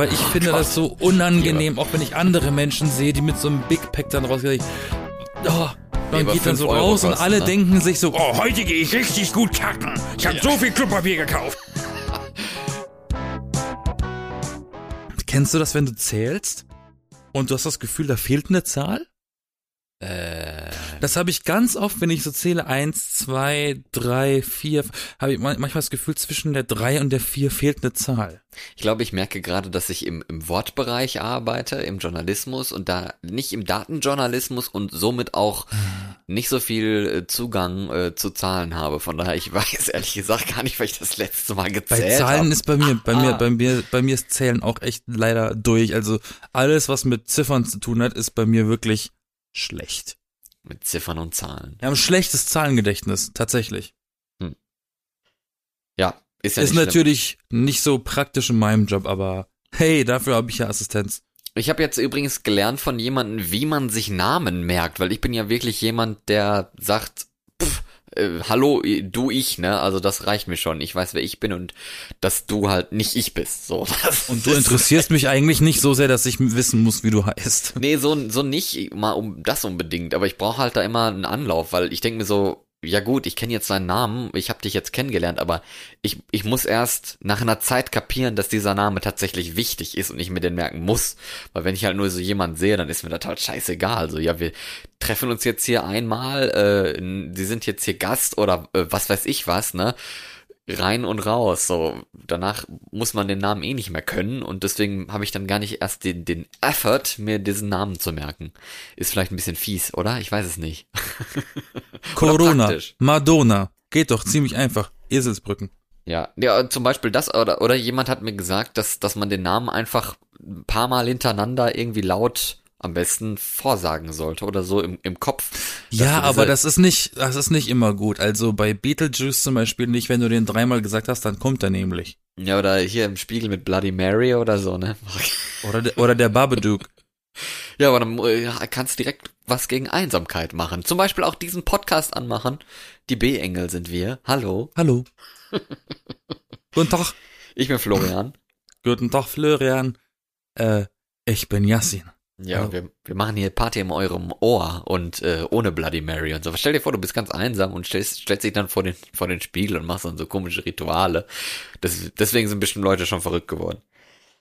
weil ich finde das so unangenehm, auch wenn ich andere Menschen sehe, die mit so einem Big Pack dann rausgehen. Oh, man geht dann so Euro raus und kosten, alle ne? denken sich so, oh, heute gehe ich richtig gut kacken. Ich habe so viel Klopapier gekauft. Kennst du das, wenn du zählst und du hast das Gefühl, da fehlt eine Zahl? Äh, Das habe ich ganz oft, wenn ich so zähle, eins, zwei, drei, vier, habe ich man- manchmal das Gefühl, zwischen der drei und der vier fehlt eine Zahl. ich glaube, ich merke gerade, dass ich im, im Wortbereich arbeite, im Journalismus und da nicht im Datenjournalismus und somit auch nicht so viel äh, Zugang äh, zu Zahlen habe. Von daher, ich weiß ehrlich gesagt gar nicht, weil ich das letzte Mal Bei gezählt Zahlen habe. ist bei mir, bei mir, Ah. bei mir, bei mir ist Zählen auch echt leider durch. Also alles, was mit Ziffern zu tun hat, ist bei mir wirklich schlecht. Mit Ziffern und Zahlen. Wir haben ein schlechtes Zahlengedächtnis, tatsächlich. Ja, ist ja ist nicht natürlich nicht so praktisch in meinem Job, aber hey, dafür habe ich ja Assistenz. Ich habe jetzt übrigens gelernt von jemandem, wie man sich Namen merkt, weil ich bin ja wirklich jemand, der sagt, äh, hallo, du ich, ne? Also das reicht mir schon. Ich weiß, wer ich bin und dass du halt nicht ich bist. So. Und du interessierst mich eigentlich nicht so sehr, dass ich wissen muss, wie du heißt. Nee, so, so nicht mal um das unbedingt, aber ich brauche halt da immer einen Anlauf, weil ich denke mir so, ja gut, ich kenne jetzt deinen Namen, ich habe dich jetzt kennengelernt, aber ich, ich muss erst nach einer Zeit kapieren, dass dieser Name tatsächlich wichtig ist und ich mir den merken muss. Weil wenn ich halt nur so jemanden sehe, dann ist mir das halt scheißegal. Also ja, wir treffen uns jetzt hier einmal, äh, sie sind jetzt hier Gast oder äh, was weiß ich was, ne? Rein und raus. So, danach muss man den Namen eh nicht mehr können und deswegen habe ich dann gar nicht erst den, den Effort, mir diesen Namen zu merken. Ist vielleicht ein bisschen fies, oder? Ich weiß es nicht. Corona. Madonna. Geht doch ziemlich einfach. Eselsbrücken. Ja, ja, zum Beispiel das oder oder jemand hat mir gesagt, dass dass man den Namen einfach ein paar Mal hintereinander irgendwie laut am besten vorsagen sollte oder so im, im Kopf. Ja, aber das ist nicht, das ist nicht immer gut. Also bei Beetlejuice zum Beispiel nicht, wenn du den dreimal gesagt hast, dann kommt er nämlich. ja oder hier im Spiegel mit Bloody Mary oder so, ne? Oder der, oder der Babadook. Ja, aber dann äh, ja, kannst direkt was gegen Einsamkeit machen. Zum Beispiel auch diesen Podcast anmachen. Die B-Engel sind wir. Hallo. Hallo. Guten Tag. Ich bin Florian. Guten Tag, Florian. Äh, ich bin Yassin. Ja, Hallo. wir, wir machen hier Party in eurem Ohr und äh, ohne Bloody Mary und so. Stell dir vor, du bist ganz einsam und stellst, stellst dich dann vor den, vor den Spiegel und machst dann so komische Rituale. Das, deswegen sind bestimmt Leute schon verrückt geworden.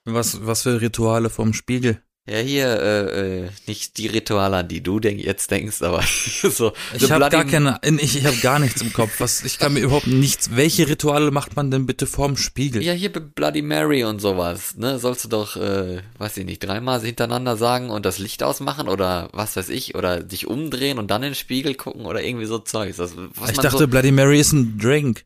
Was, was für Rituale vom Spiegel? Ja, hier, äh, äh, nicht die Rituale, an die du denk, jetzt denkst, aber so. Ich habe gar keine, ich, ich habe gar nichts im Kopf. Was, ich kann mir überhaupt nichts. Welche Rituale macht man denn bitte vorm Spiegel? Ja, hier Bloody Mary und sowas, ne? Sollst du doch, äh, weiß ich nicht, dreimal hintereinander sagen und das Licht ausmachen oder was weiß ich, oder dich umdrehen und dann in den Spiegel gucken oder irgendwie so Zeugs. Das, ich dachte, so, Bloody Mary ist ein Drink.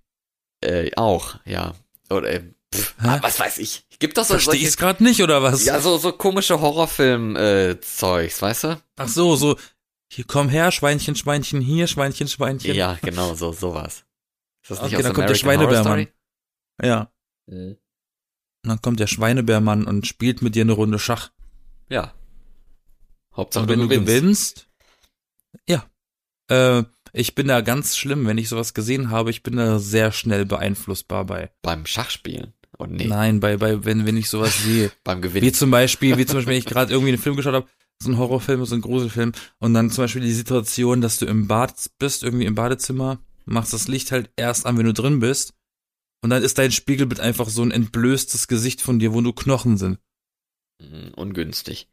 äh, auch, ja. Oder, äh, pff, was weiß ich. Gibt doch so Verstehe solche, ich's gerade nicht oder was? ja, so, so komische Horrorfilm-Zeugs, weißt du? Ach so, so. Hier komm her, Schweinchen, Schweinchen hier, Schweinchen, Schweinchen. Ja, genau, so, sowas. Ist das nicht Okay, aus dann kommt der Schweinebärmann. Ja. Mhm. Und dann kommt der Schweinebärmann und spielt mit dir eine Runde Schach. Ja. Hauptsache Und wenn du du gewinnst. gewinnst, ja. Äh, ich bin da ganz schlimm, wenn ich sowas gesehen habe, ich bin da sehr schnell beeinflussbar bei. Beim Schachspielen. Und nee, Nein, bei, bei, wenn, wenn ich sowas sehe. beim Wie Gewinnen. zum Beispiel, wie zum Beispiel, wenn ich gerade irgendwie einen Film geschaut habe, so ein Horrorfilm, so ein Gruselfilm, und dann zum Beispiel die Situation, dass du im Bad bist, irgendwie im Badezimmer, machst das Licht halt erst an, wenn du drin bist, und dann ist dein Spiegelbild einfach so ein entblößtes Gesicht von dir, wo nur Knochen sind. Mhm, Ungünstig.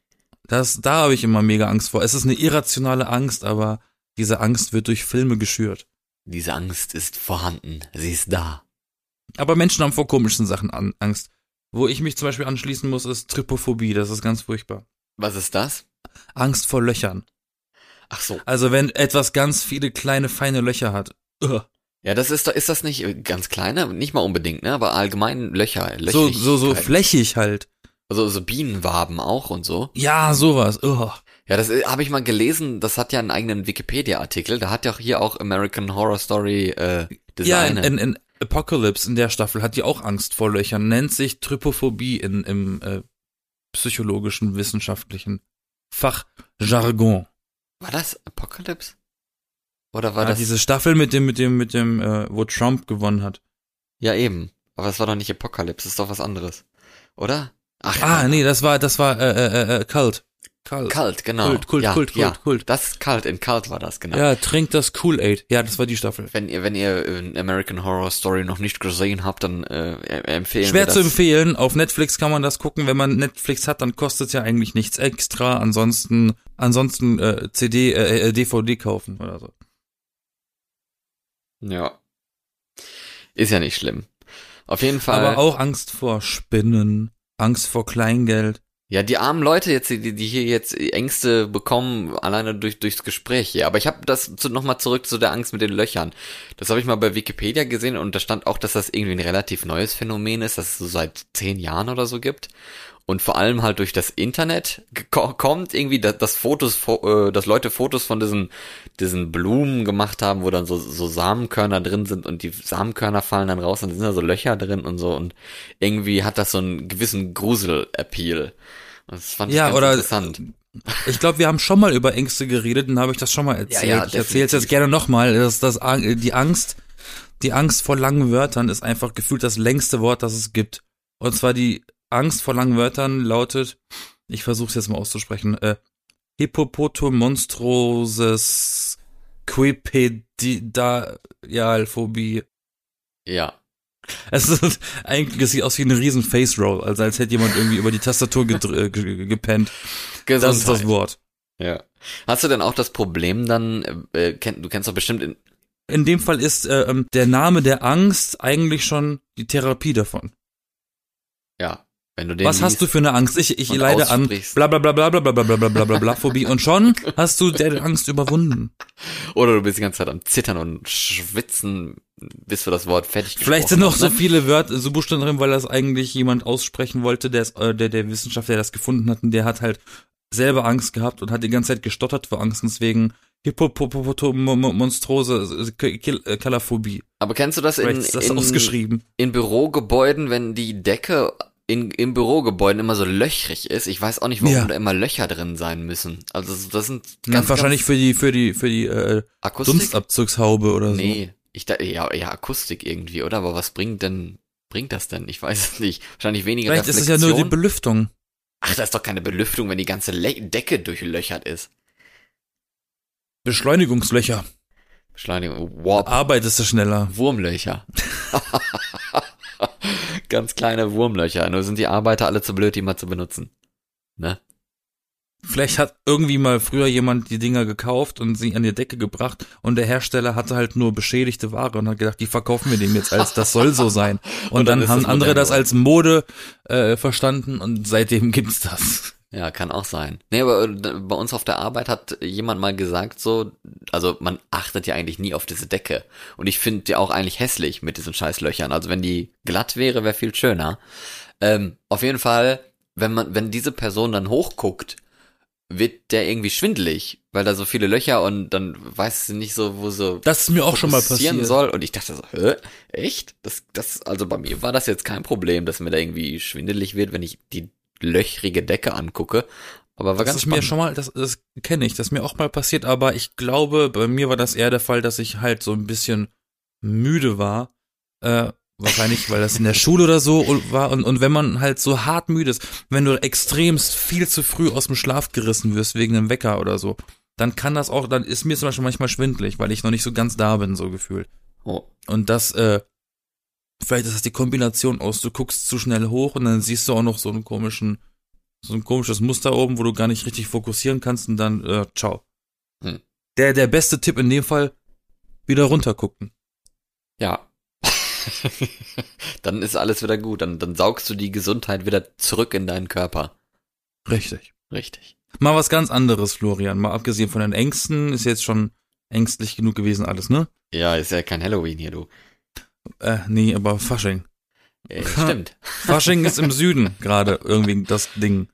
Das, da habe ich immer mega Angst vor. Es ist eine irrationale Angst, aber diese Angst wird durch Filme geschürt. Diese Angst ist vorhanden. Sie ist da. Aber Menschen haben vor komischen Sachen an, Angst. Wo ich mich zum Beispiel anschließen muss, ist Trypophobie. Das ist ganz furchtbar. Was ist das? Angst vor Löchern. Ach so. Also wenn etwas ganz viele kleine, feine Löcher hat. Ugh. Ja, das ist, ist das nicht ganz kleine? Nicht mal unbedingt, ne? Aber allgemein Löcher. So, so, so flächig halt. Also so Bienenwaben auch und so. Ja, sowas. Ugh. Ja, das äh, habe ich mal gelesen. Das hat ja einen eigenen Wikipedia-Artikel. Da hat ja auch hier auch American Horror Story äh, Ja, in, Designer. in, in Apocalypse in der Staffel hat die auch Angst vor Löchern. Nennt sich Trypophobie in, im äh, psychologischen, wissenschaftlichen Fachjargon. war das Apocalypse? Oder war Ja, das? diese Staffel mit dem, mit dem, mit dem, äh, wo Trump gewonnen hat. Ja, eben. Aber das war doch nicht Apocalypse. Das ist doch was anderes. Oder? Ach, Ah, nee, das war, das war, äh, äh, äh, Cult. Cult. Kalt, genau. Kult, Kult, ja, Kult, ja. Kult, Kult. Das ist kalt, in kalt war das, genau. Ja, trinkt das Kool-Aid. Ja, das war die Staffel. Wenn ihr, wenn ihr äh, American Horror Story noch nicht gesehen habt, dann äh, äh, empfehlen Schwer zu empfehlen. Auf Netflix kann man das gucken. Wenn man Netflix hat, dann kostet es ja eigentlich nichts extra. Ansonsten, ansonsten äh, CD, äh, äh, DVD kaufen oder so. Ja. Ist ja nicht schlimm. Auf jeden Fall. Aber auch Angst vor Spinnen, Angst vor Kleingeld. Ja, die armen Leute jetzt, die, die hier jetzt Ängste bekommen, alleine durch durchs Gespräch hier. Aber ich habe das zu, nochmal zurück zu der Angst mit den Löchern. Das habe ich mal bei Wikipedia gesehen und da stand auch, dass das irgendwie ein relativ neues Phänomen ist, das es so seit zehn Jahren oder so gibt. Und vor allem halt durch das Internet kommt irgendwie, dass, dass Fotos, fo- äh, dass Leute Fotos von diesen, diesen Blumen gemacht haben, wo dann so, so Samenkörner drin sind und die Samenkörner fallen dann raus und sind da so Löcher drin und so und irgendwie hat das so einen gewissen Grusel-Appeal. Und Das fand ich Ja, ganz oder- interessant. Ich glaube, wir haben schon mal über Ängste geredet, dann habe ich das schon mal erzählt. Ja, ja, ich erzähle es jetzt gerne nochmal. Das, das, die Angst, die Angst vor langen Wörtern ist einfach gefühlt das längste Wort, das es gibt. Und zwar die Angst vor langen Wörtern lautet, ich versuche es jetzt mal auszusprechen, äh, Hippopotomonstroses Quipedialphobie. Ja. Es ist eigentlich, es sieht aus wie eine riesen Face Roll, also als hätte jemand irgendwie über die Tastatur äh, ge- gepennt. Das ist das Wort. Ja. Hast du denn auch das Problem dann, äh, kenn, du kennst doch bestimmt in, In dem Fall ist äh, ähm, der Name der Angst eigentlich schon die Therapie davon. ja, wenn du den Was hast du für eine Angst? Ich, ich leide an bla bla bla bla bla bla bla bla bla bla bla Phobie und schon hast du deine Angst überwunden. Oder du bist die ganze Zeit am Zittern und schwitzen, bis du das Wort fertig Vielleicht sind noch gesprochen so hast, ne? viele Wörter, so Buchstaben drin, weil das eigentlich jemand aussprechen wollte, der, ist, äh, der, der Wissenschaftler, der das gefunden hat, und der hat halt selber Angst gehabt und hat die ganze Zeit gestottert vor Angst, deswegen Hippopotomonstrose Kalaphobie. Aber kennst du das in, das in, ausgeschrieben. in Bürogebäuden, wenn die Decke in, in Bürogebäuden immer so löchrig ist? Ich weiß auch nicht, warum Ja. da immer Löcher drin sein müssen. Also das sind Na, ganz, wahrscheinlich ganz für die, für die, für die äh, Akustik. Dunstabzugshaube oder so. Nee, ich da, ja, ja, Akustik irgendwie, oder? Aber was bringt denn, bringt das denn? Ich weiß es nicht. Wahrscheinlich weniger Vielleicht ist es Reflexion. ja nur die Belüftung. Ach, das ist doch keine Belüftung, wenn die ganze Le Decke durchlöchert ist. Beschleunigungslöcher. Beschleunigung, Warp, Arbeitest du schneller. Wurmlöcher. Ganz kleine Wurmlöcher. Nur sind die Arbeiter alle zu blöd, die mal zu benutzen. Ne? Vielleicht hat irgendwie mal früher jemand die Dinger gekauft und sie an die Decke gebracht und der Hersteller hatte halt nur beschädigte Ware und hat gedacht, die verkaufen wir dem jetzt als, das soll so sein. Und, Und dann dann, haben andere das als Mode äh, verstanden und seitdem gibt's das. Ja, kann auch sein. Nee, aber äh, bei uns auf der Arbeit hat jemand mal gesagt so, also man achtet ja eigentlich nie auf diese Decke. Und ich finde die auch eigentlich hässlich mit diesen scheiß Löchern. Also wenn die glatt wäre, wäre viel schöner. Ähm, auf jeden Fall, wenn man, wenn diese Person dann hochguckt, wird der irgendwie schwindelig, weil da so viele Löcher und dann weiß sie nicht so, wo so Das ist mir auch schon mal passiert. soll. Und ich dachte so, hä? Echt? Das, das, also bei mir war das jetzt kein Problem, dass mir da irgendwie schwindelig wird, wenn ich die löchrige Decke angucke. Aber war Das ganz ist mir schon mal, das, das kenne ich, das ist mir auch mal passiert, aber ich glaube, bei mir war das eher der Fall, dass ich halt so ein bisschen müde war. Äh, wahrscheinlich, weil das in der Schule oder so war. Und, und wenn man halt so hart müde ist, wenn du extremst viel zu früh aus dem Schlaf gerissen wirst wegen einem Wecker oder so, dann kann das auch, dann ist mir zum Beispiel manchmal schwindelig, weil ich noch nicht so ganz da bin, so gefühlt. Oh. Und das, äh, vielleicht ist das die Kombination aus, du guckst zu schnell hoch und dann siehst du auch noch so einen komischen, so ein komisches Muster oben, wo du gar nicht richtig fokussieren kannst und dann, äh, ciao. Hm. Der, der beste Tipp in dem Fall, wieder runtergucken. Ja. dann ist alles wieder gut. Dann, dann saugst du die Gesundheit wieder zurück in deinen Körper. Richtig. Richtig. Mal was ganz anderes, Florian. Mal abgesehen von den Ängsten, ist jetzt schon ängstlich genug gewesen alles, ne? Ja, ist ja kein Halloween hier, du. Äh, nee, aber Fasching. Äh, stimmt. Fasching ist im Süden gerade irgendwie das Ding.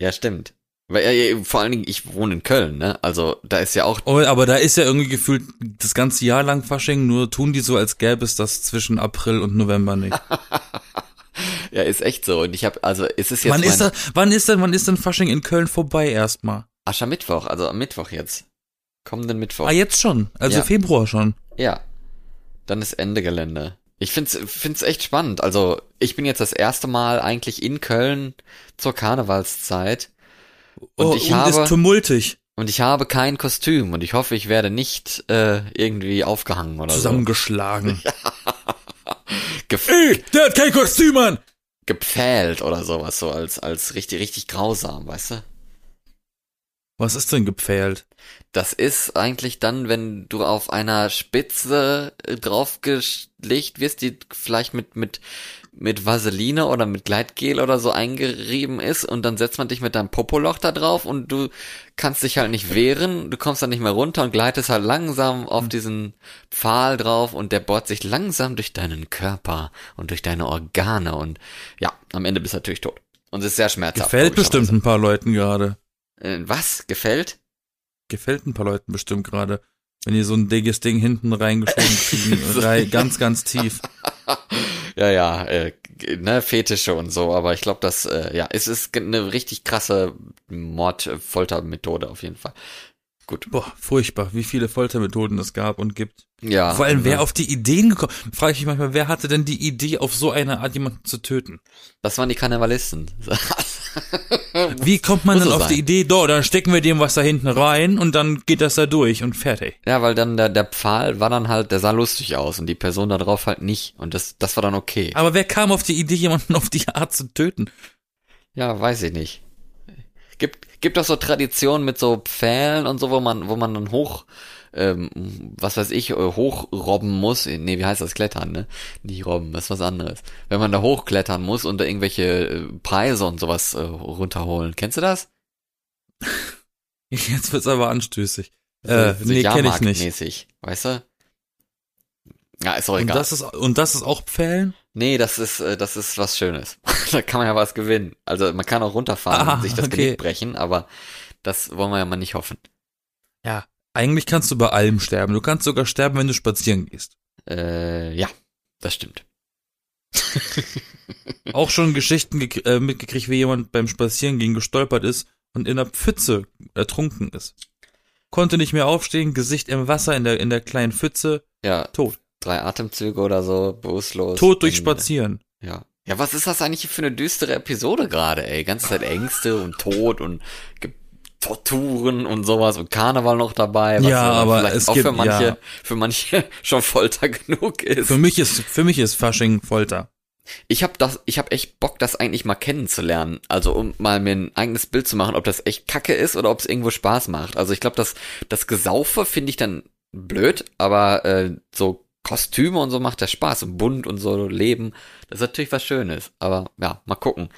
Ja, stimmt. Weil, äh, vor allen Dingen, ich wohne in Köln, ne? Also, da ist ja auch Oh, aber da ist ja irgendwie gefühlt das ganze Jahr lang Fasching, nur tun die so, als gäbe es das zwischen April und November nicht. Ja, ist echt so. Und ich habe, also es ist jetzt wann ist, da, wann ist denn, wann ist denn Fasching in Köln vorbei erstmal? Aschermittwoch, also am Mittwoch jetzt. Kommenden Mittwoch. Ah, jetzt schon. Also Ja. Februar schon. Ja. Dann ist Ende Gelände. Ich find's, find's echt spannend. Also, ich bin jetzt das erste Mal eigentlich in Köln zur Karnevalszeit. Und oh, ich und habe, ist tumultig und ich habe kein Kostüm und ich hoffe, ich werde nicht äh, irgendwie aufgehangen oder zusammengeschlagen. so. Gef Ey, der hat kein Kostüm an! gepfählt oder sowas, so als, als richtig, richtig grausam, weißt du? Was ist denn gepfählt? Das ist eigentlich dann, wenn du auf einer Spitze draufgelegt wirst, die vielleicht mit, mit, mit Vaseline oder mit Gleitgel oder so eingerieben ist und dann setzt man dich mit deinem Popoloch da drauf und du kannst dich halt nicht wehren, du kommst dann nicht mehr runter und gleitest halt langsam auf diesen Pfahl drauf und der bohrt sich langsam durch deinen Körper und durch deine Organe und ja, am Ende bist du natürlich tot. Und es ist sehr schmerzhaft. Gefällt bestimmt ein paar Leuten gerade. Äh, was? Gefällt? Gefällt ein paar Leuten bestimmt gerade. Wenn die so ein dickes Ding hinten reingeschoben kriegen, ganz, ganz tief. Ja, ja, äh, ne, Fetische und so, aber ich glaube, das, äh, ja, es ist eine richtig krasse Mord-Folter-Methode auf jeden Fall. Gut. Boah, furchtbar, wie viele Foltermethoden es gab und gibt. Ja. Vor allem, wer ne, auf die Ideen gekommen, frage ich mich manchmal, wer hatte denn die Idee, auf so eine Art jemanden zu töten? Das waren die Karnevalisten. Wie kommt man Muss dann so auf die sein. Idee, do, dann stecken wir dem was da hinten rein und dann geht das da durch und fertig. ja, weil dann der, der Pfahl war dann halt, der sah lustig aus und die Person da drauf halt nicht. Und das, das war dann okay. Aber wer kam auf die Idee, jemanden auf die Art zu töten? Ja, weiß ich nicht. Gibt, gibt doch so Traditionen mit so Pfählen und so, wo man, wo man dann hoch, ähm, was weiß ich, äh, hochrobben muss. Nee, wie heißt das? Klettern, ne? Nicht robben, das ist was anderes. Wenn man da hochklettern muss und da irgendwelche äh, Preise und sowas äh, runterholen. Kennst du das? Jetzt wird's aber anstößig. Äh, so nee, kenne ich nicht. Jahrmarktmäßig, weißt du? Ja, ist auch Und egal. das ist, und das ist auch Pfählen? Nee, das ist, äh, das ist was Schönes. da kann man ja was gewinnen. Also man kann auch runterfahren Ah, und sich das okay. Genick brechen, aber das wollen wir ja mal nicht hoffen. Ja. Eigentlich kannst du bei allem sterben. Du kannst sogar sterben, wenn du spazieren gehst. Äh, ja, das stimmt. Auch schon Geschichten äh, mitgekriegt, wie jemand beim Spazierengehen gestolpert ist und in der Pfütze ertrunken ist. Konnte nicht mehr aufstehen, Gesicht im Wasser in der, in der kleinen Pfütze, Ja, tot. Drei Atemzüge oder so, bewusstlos. Tot durch Spazieren. Ja. Ja, was ist das eigentlich für eine düstere Episode gerade, ey? Ganze Zeit Ängste und Tod und Ge Torturen und sowas und Karneval noch dabei. was Ja, aber vielleicht es auch gibt- für manche, ja. für manche schon Folter genug ist. Für mich ist, für mich ist Fasching Folter. Ich habe das, ich habe echt Bock, das eigentlich mal kennenzulernen. Also um mal mir ein eigenes Bild zu machen, ob das echt Kacke ist oder ob es irgendwo Spaß macht. Also ich glaube, das, das Gesaufe finde ich dann blöd, aber äh, so Kostüme und so macht der Spaß und bunt und so Leben, das ist natürlich was Schönes. Aber ja, mal gucken,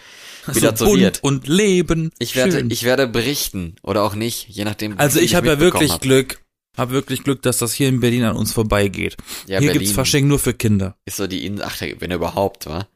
wie das so bunt wird. und Leben. Ich werde, Schön. ich werde berichten oder auch nicht, je nachdem. also viel ich habe ja wirklich hab. Glück, habe wirklich Glück, dass das hier in Berlin an uns vorbeigeht. Ja, hier Berlin gibt's Fasching nur für Kinder. ist so die In ach, wenn überhaupt, wa?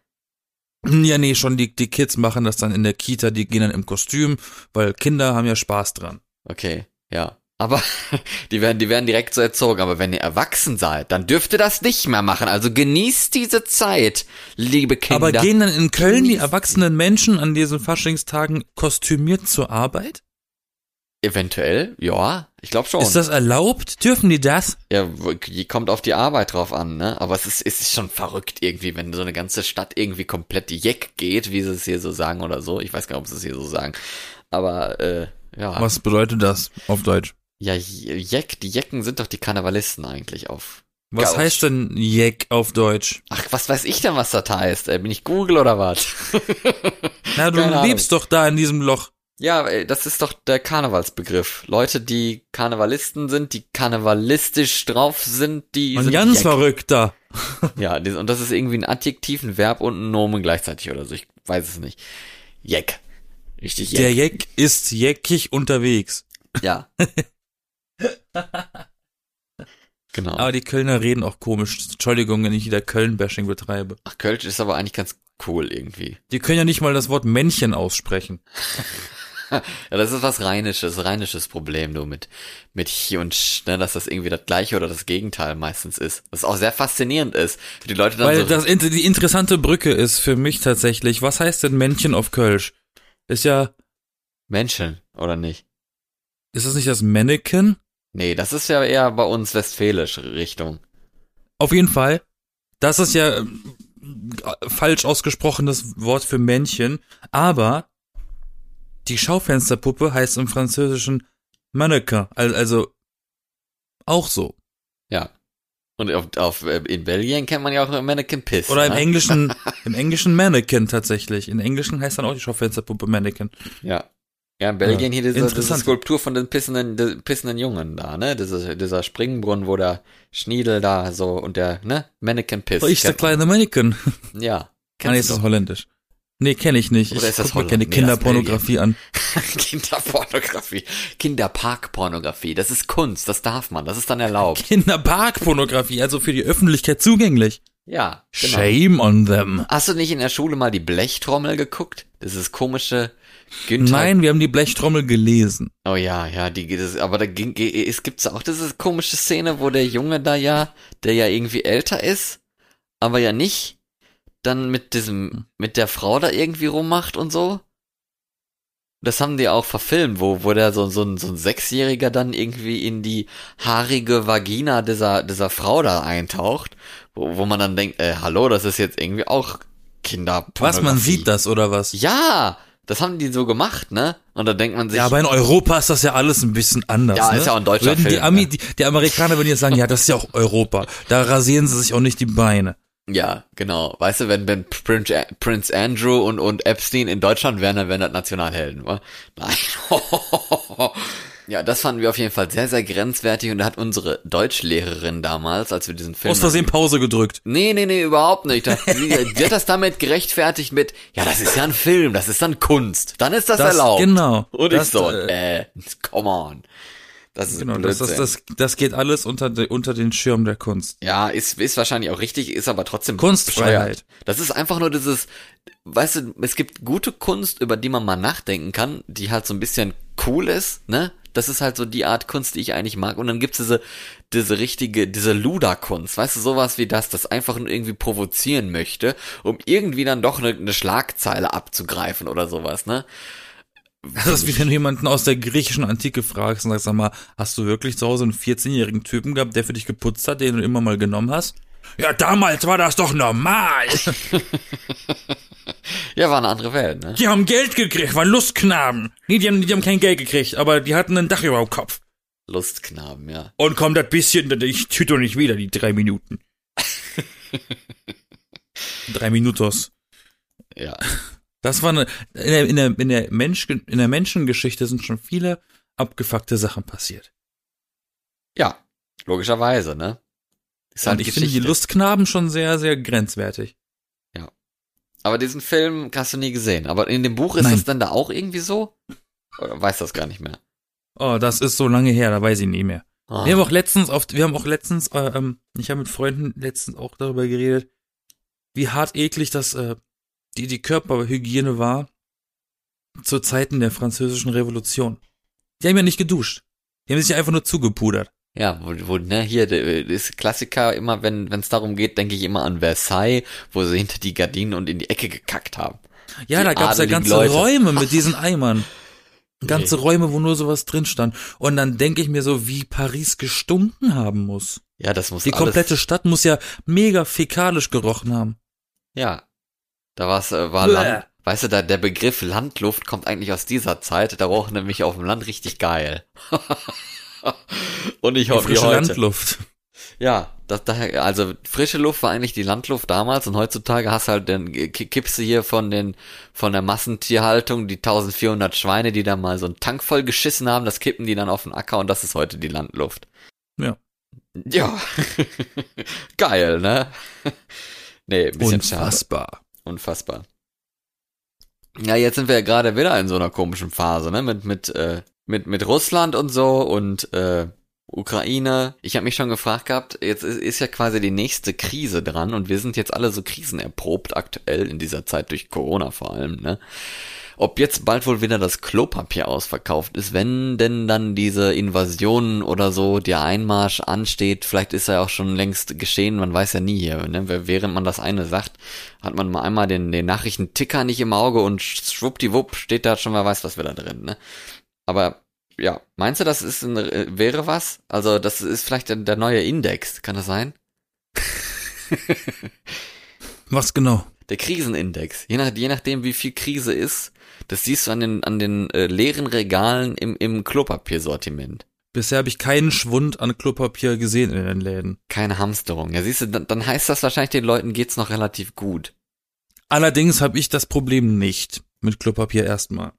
Ja, nee, schon die, die Kids machen das dann in der Kita, die gehen dann im Kostüm, weil Kinder haben ja Spaß dran. Okay, ja. Aber die werden, die werden direkt so erzogen. Aber wenn ihr erwachsen seid, dann dürft ihr das nicht mehr machen. Also genießt diese Zeit, liebe Kinder. Aber gehen dann in Köln die Genießt- erwachsenen Menschen an diesen Faschingstagen kostümiert zur Arbeit? Eventuell, ja, ich glaube schon. Ist das erlaubt? Dürfen die das? ja, wo- die kommt auf die Arbeit drauf an, ne? Aber es ist, es ist schon verrückt irgendwie, wenn so eine ganze Stadt irgendwie komplett jeck geht, wie sie es hier so sagen oder so. Ich weiß gar nicht, ob sie es hier so sagen. Aber, äh, ja. Was bedeutet das auf Deutsch? Ja, Jeck, die Jecken sind doch die Karnevalisten eigentlich auf. Was Gauch. heißt denn Jeck auf Deutsch? Ach, was weiß ich denn, was das heißt? Bin ich Google oder was? Na, du Keine Ahnung. lebst doch da in diesem Loch. Ja, das ist doch der Karnevalsbegriff. Leute, die Karnevalisten sind, die karnevalistisch drauf sind, die Und sind ganz Jeck. verrückter. Ja, und das ist irgendwie ein Adjektiv, ein Verb und ein Nomen gleichzeitig oder so. Ich weiß es nicht. Jeck. Richtig Der Jeck. Jeck ist jeckig unterwegs. Ja. genau. Aber die Kölner reden auch komisch. Entschuldigung, wenn ich wieder Köln-Bashing betreibe. Ach, Kölsch ist aber eigentlich ganz cool irgendwie. Die können ja nicht mal das Wort Männchen aussprechen. Ja, das ist was Rheinisches, rheinisches Problem, du, mit, mit Chi und Sch, ne, dass das irgendwie das gleiche oder das Gegenteil meistens ist. Was auch sehr faszinierend ist. Für die Leute dann Weil so, das die interessante Brücke ist für mich tatsächlich, was heißt denn Männchen auf Kölsch? Ist ja, Menschen, oder nicht? ist das nicht das Mannequin? Nee, das ist ja eher bei uns westfälisch Richtung. Auf jeden Fall. Das ist ja ähm, falsch ausgesprochenes Wort für Männchen, aber die Schaufensterpuppe heißt im Französischen Mannequin, al- also auch so. Ja. Und auf, auf, äh, in Belgien kennt man ja auch Mannequin Piss. Oder im ne? Englischen, im Englischen Mannequin tatsächlich. In Englischen heißt dann auch die Schaufensterpuppe Mannequin. Ja. Ja, in Belgien hier diese, diese. Skulptur von den pissenden, den pissenden Jungen da, ne? Dieser, dieser Springbrunnen, wo der Schniedel da so und der, ne? Mannequin Piss. Oh, ich der kleine Mannequin. Ja. Ah, nee, Kennst ist das holländisch. Nee, kenne ich nicht. Oder ich ist das guck mir keine Nee, Kinderpornografie an. Kinderpornografie. Kinderparkpornografie. Das ist Kunst, das darf man, das ist dann erlaubt. Kinderparkpornografie, also für die Öffentlichkeit zugänglich. Ja, genau. Shame on them. Hast du nicht in der Schule mal die Blechtrommel geguckt? Das ist komische Günther. Nein, wir haben die Blechtrommel gelesen. Oh ja, ja, die das, aber da ging, es gibt's auch diese komische Szene, wo der Junge da ja, der ja irgendwie älter ist, aber ja nicht, dann mit diesem, mit der Frau da irgendwie rummacht und so. Das haben die auch verfilmt, wo, wo der so, so, ein, so ein Sechsjähriger dann irgendwie in die haarige Vagina dieser, dieser Frau da eintaucht, wo, wo man dann denkt, äh, hallo, das ist jetzt irgendwie auch Kinderpornografie. Was, man sieht das oder was? Ja, das haben die so gemacht, ne? Und da denkt man sich, Ja, aber in Europa ist das ja alles ein bisschen anders. Ja, ne? ist ja auch ein deutscher Würden die, Film, Ami, ne? die, die Amerikaner würden jetzt sagen, ja, das ist ja auch Europa. Da rasieren sie sich auch nicht die Beine. Ja, genau. Weißt du, wenn, wenn Prince, Prince Andrew und, und Epstein in Deutschland wären, dann wären das Nationalhelden, wa? Nein. ja, das fanden wir auf jeden Fall sehr, sehr grenzwertig und da hat unsere Deutschlehrerin damals, als wir diesen Film. Aus Versehen Pause gedrückt. Nee, nee, nee, überhaupt nicht. Das, sie hat das damit gerechtfertigt mit, ja, das ist ja ein Film, das ist dann Kunst. Dann ist das, Das- erlaubt. genau. Und Das, ich so, äh, äh, come on. Das ist Genau, das, das, das, das geht alles unter, de, unter den Schirm der Kunst. Ja, ist, ist wahrscheinlich auch richtig, ist aber trotzdem Kunstfreiheit. bescheuert. Das ist einfach nur dieses, weißt du, es gibt gute Kunst, über die man mal nachdenken kann, die halt so ein bisschen cool ist, ne? Das ist halt so die Art Kunst, die ich eigentlich mag. Und dann gibt's diese, diese richtige, diese Luda-Kunst, weißt du, sowas wie das, das einfach nur irgendwie provozieren möchte, um irgendwie dann doch eine, eine Schlagzeile abzugreifen oder sowas, ne? Das ist wie wenn du jemanden aus der griechischen Antike fragst und sagst, sag mal, hast du wirklich zu Hause einen 14-jährigen Typen gehabt, der für dich geputzt hat, den du immer mal genommen hast? Ja, damals war das doch normal. Ja, war eine andere Welt, ne? Die haben Geld gekriegt, waren Lustknaben. Nee, die haben, die haben kein Geld gekriegt, aber die hatten ein Dach über dem Kopf. Lustknaben, ja. Und komm, das bisschen, ich tüte doch nicht wieder, die drei Minuten. drei Minutos. Ja. Das war eine, in der, in der, in der, Mensch, in der Menschengeschichte sind schon viele abgefuckte Sachen passiert. Ja, logischerweise, ne? Ist halt Und ich finde die Geschichte. Lustknaben schon sehr, sehr grenzwertig. Aber diesen Film hast du nie gesehen. Aber in dem Buch ist Nein. das dann da auch irgendwie so? Oder weiß das gar nicht mehr? Oh, das ist so lange her, da weiß ich nie mehr. Ah. Wir haben auch letztens auf, wir haben auch letztens, äh, ähm, ich habe mit Freunden letztens auch darüber geredet, wie hart eklig das, äh, die, die Körperhygiene war zu Zeiten der französischen Revolution. Die haben ja nicht geduscht. Die haben sich einfach nur zugepudert. Ja, wo, wo ne, hier, das Klassiker, immer wenn es darum geht, denke ich immer an Versailles, wo sie hinter die Gardinen und in die Ecke gekackt haben. Ja, Die da gab's ja ganze Leute. Räume mit diesen Eimern. Ganze Nee. Räume, wo nur sowas drin stand. Und dann denke ich mir so, wie Paris gestunken haben muss. Ja, das muss Die komplette Stadt muss ja mega fäkalisch gerochen haben. Ja. Da war's, äh, war Bäh. Land, weißt du, da, der Begriff Landluft kommt eigentlich aus dieser Zeit, da roch nämlich auf dem Land richtig geil. und ich hoffe, frische. Landluft. Ja, das, daher, also frische Luft war eigentlich die Landluft damals und heutzutage hast halt dann ki- kippst du hier von den von der Massentierhaltung die 1400 Schweine, die da mal so einen Tank voll geschissen haben, das kippen die dann auf den Acker und das ist heute die Landluft. Ja. Ja. Geil, ne? nee, ein bisschen schade. Unfassbar. Unfassbar. Ja, jetzt sind wir ja gerade wieder in so einer komischen Phase, ne? Mit, mit, äh, mit, mit Russland und so und äh, Ukraine. Ich habe mich schon gefragt gehabt, jetzt ist, ist ja quasi die nächste Krise dran und wir sind jetzt alle so krisenerprobt aktuell in dieser Zeit durch Corona vor allem, ne? Ob jetzt bald wohl wieder das Klopapier ausverkauft ist, wenn denn dann diese Invasion oder so, der Einmarsch ansteht, vielleicht ist er auch schon längst geschehen, man weiß ja nie hier, ne? Während man das eine sagt, hat man mal einmal den, den Nachrichtenticker nicht im Auge und schwuppdiwupp steht da schon, wer weiß, was wir da drin, ne? Aber ja, meinst du, das ist ein, äh, wäre was? Also das ist vielleicht der, der neue Index, kann das sein? Was genau? Der Krisenindex. Je, nach, je nachdem, wie viel Krise ist, das siehst du an den, an den äh, leeren Regalen im, im Klopapiersortiment. Bisher habe ich keinen Schwund an Klopapier gesehen in den Läden. Keine Hamsterung. Ja, siehst du, dann, dann heißt das wahrscheinlich, den Leuten geht's noch relativ gut. Allerdings habe ich das Problem nicht mit Klopapier erstmal.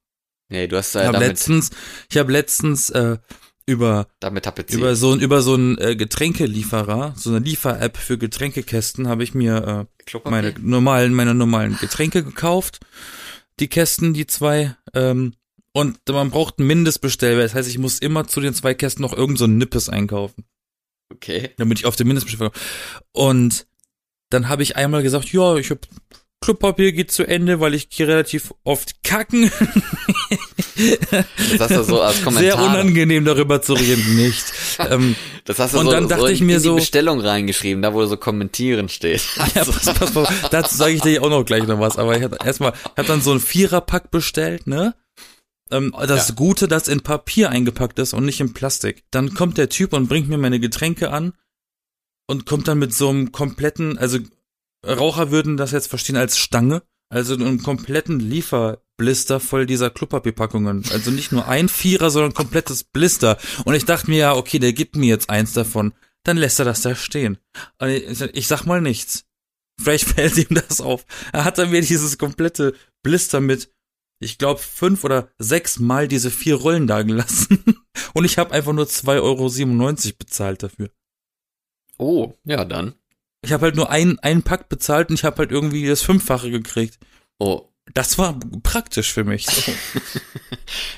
Nee, du hast Ich äh, habe damit, letztens, ich habe letztens äh, über über so ein über so ein äh, Getränkelieferer, so eine Liefer-App für Getränkekästen, habe ich mir äh, Klopapier? meine normalen meine normalen Getränke gekauft. Die Kästen, die zwei ähm, und man braucht einen Mindestbestellwert. Das heißt, ich muss immer zu den zwei Kästen noch irgend so ein Nippes einkaufen, Okay. damit ich auf den Mindestbestellwert komme. Und dann habe ich einmal gesagt, ja, ich habe Klopapier geht zu Ende, weil ich gehe relativ oft kacken. Das hast du so als Kommentar. Sehr unangenehm darüber zu reden, nicht. ähm, Das hast du Und so, dann dachte so in, ich mir in die so- Bestellung reingeschrieben, da wo so kommentieren steht. ja, pass, pass, pass, dazu sage ich dir auch noch gleich noch was. Aber ich hab erstmal, ich hab dann so ein Viererpack bestellt, ne? Ähm, das Ja. Gute, das in Papier eingepackt ist und nicht in Plastik. Dann kommt der Typ und bringt mir meine Getränke an und kommt dann mit so einem kompletten, also Raucher würden das jetzt verstehen als Stange, also einen kompletten Lieferblister voll dieser Klopapierpackungen. Also nicht nur ein Vierer, sondern ein komplettes Blister. Und ich dachte mir, ja, okay, der gibt mir jetzt eins davon. Dann lässt er das da stehen. Ich, ich sag mal nichts. Vielleicht fällt ihm das auf. Er hat dann mir dieses komplette Blister mit, ich glaube, fünf oder sechs Mal diese vier Rollen da gelassen. Und ich habe einfach nur 2,97 Euro bezahlt dafür. Oh, ja dann. Ich habe halt nur ein, einen Pack bezahlt und ich habe halt irgendwie das Fünffache gekriegt. Oh. Das war praktisch für mich. So.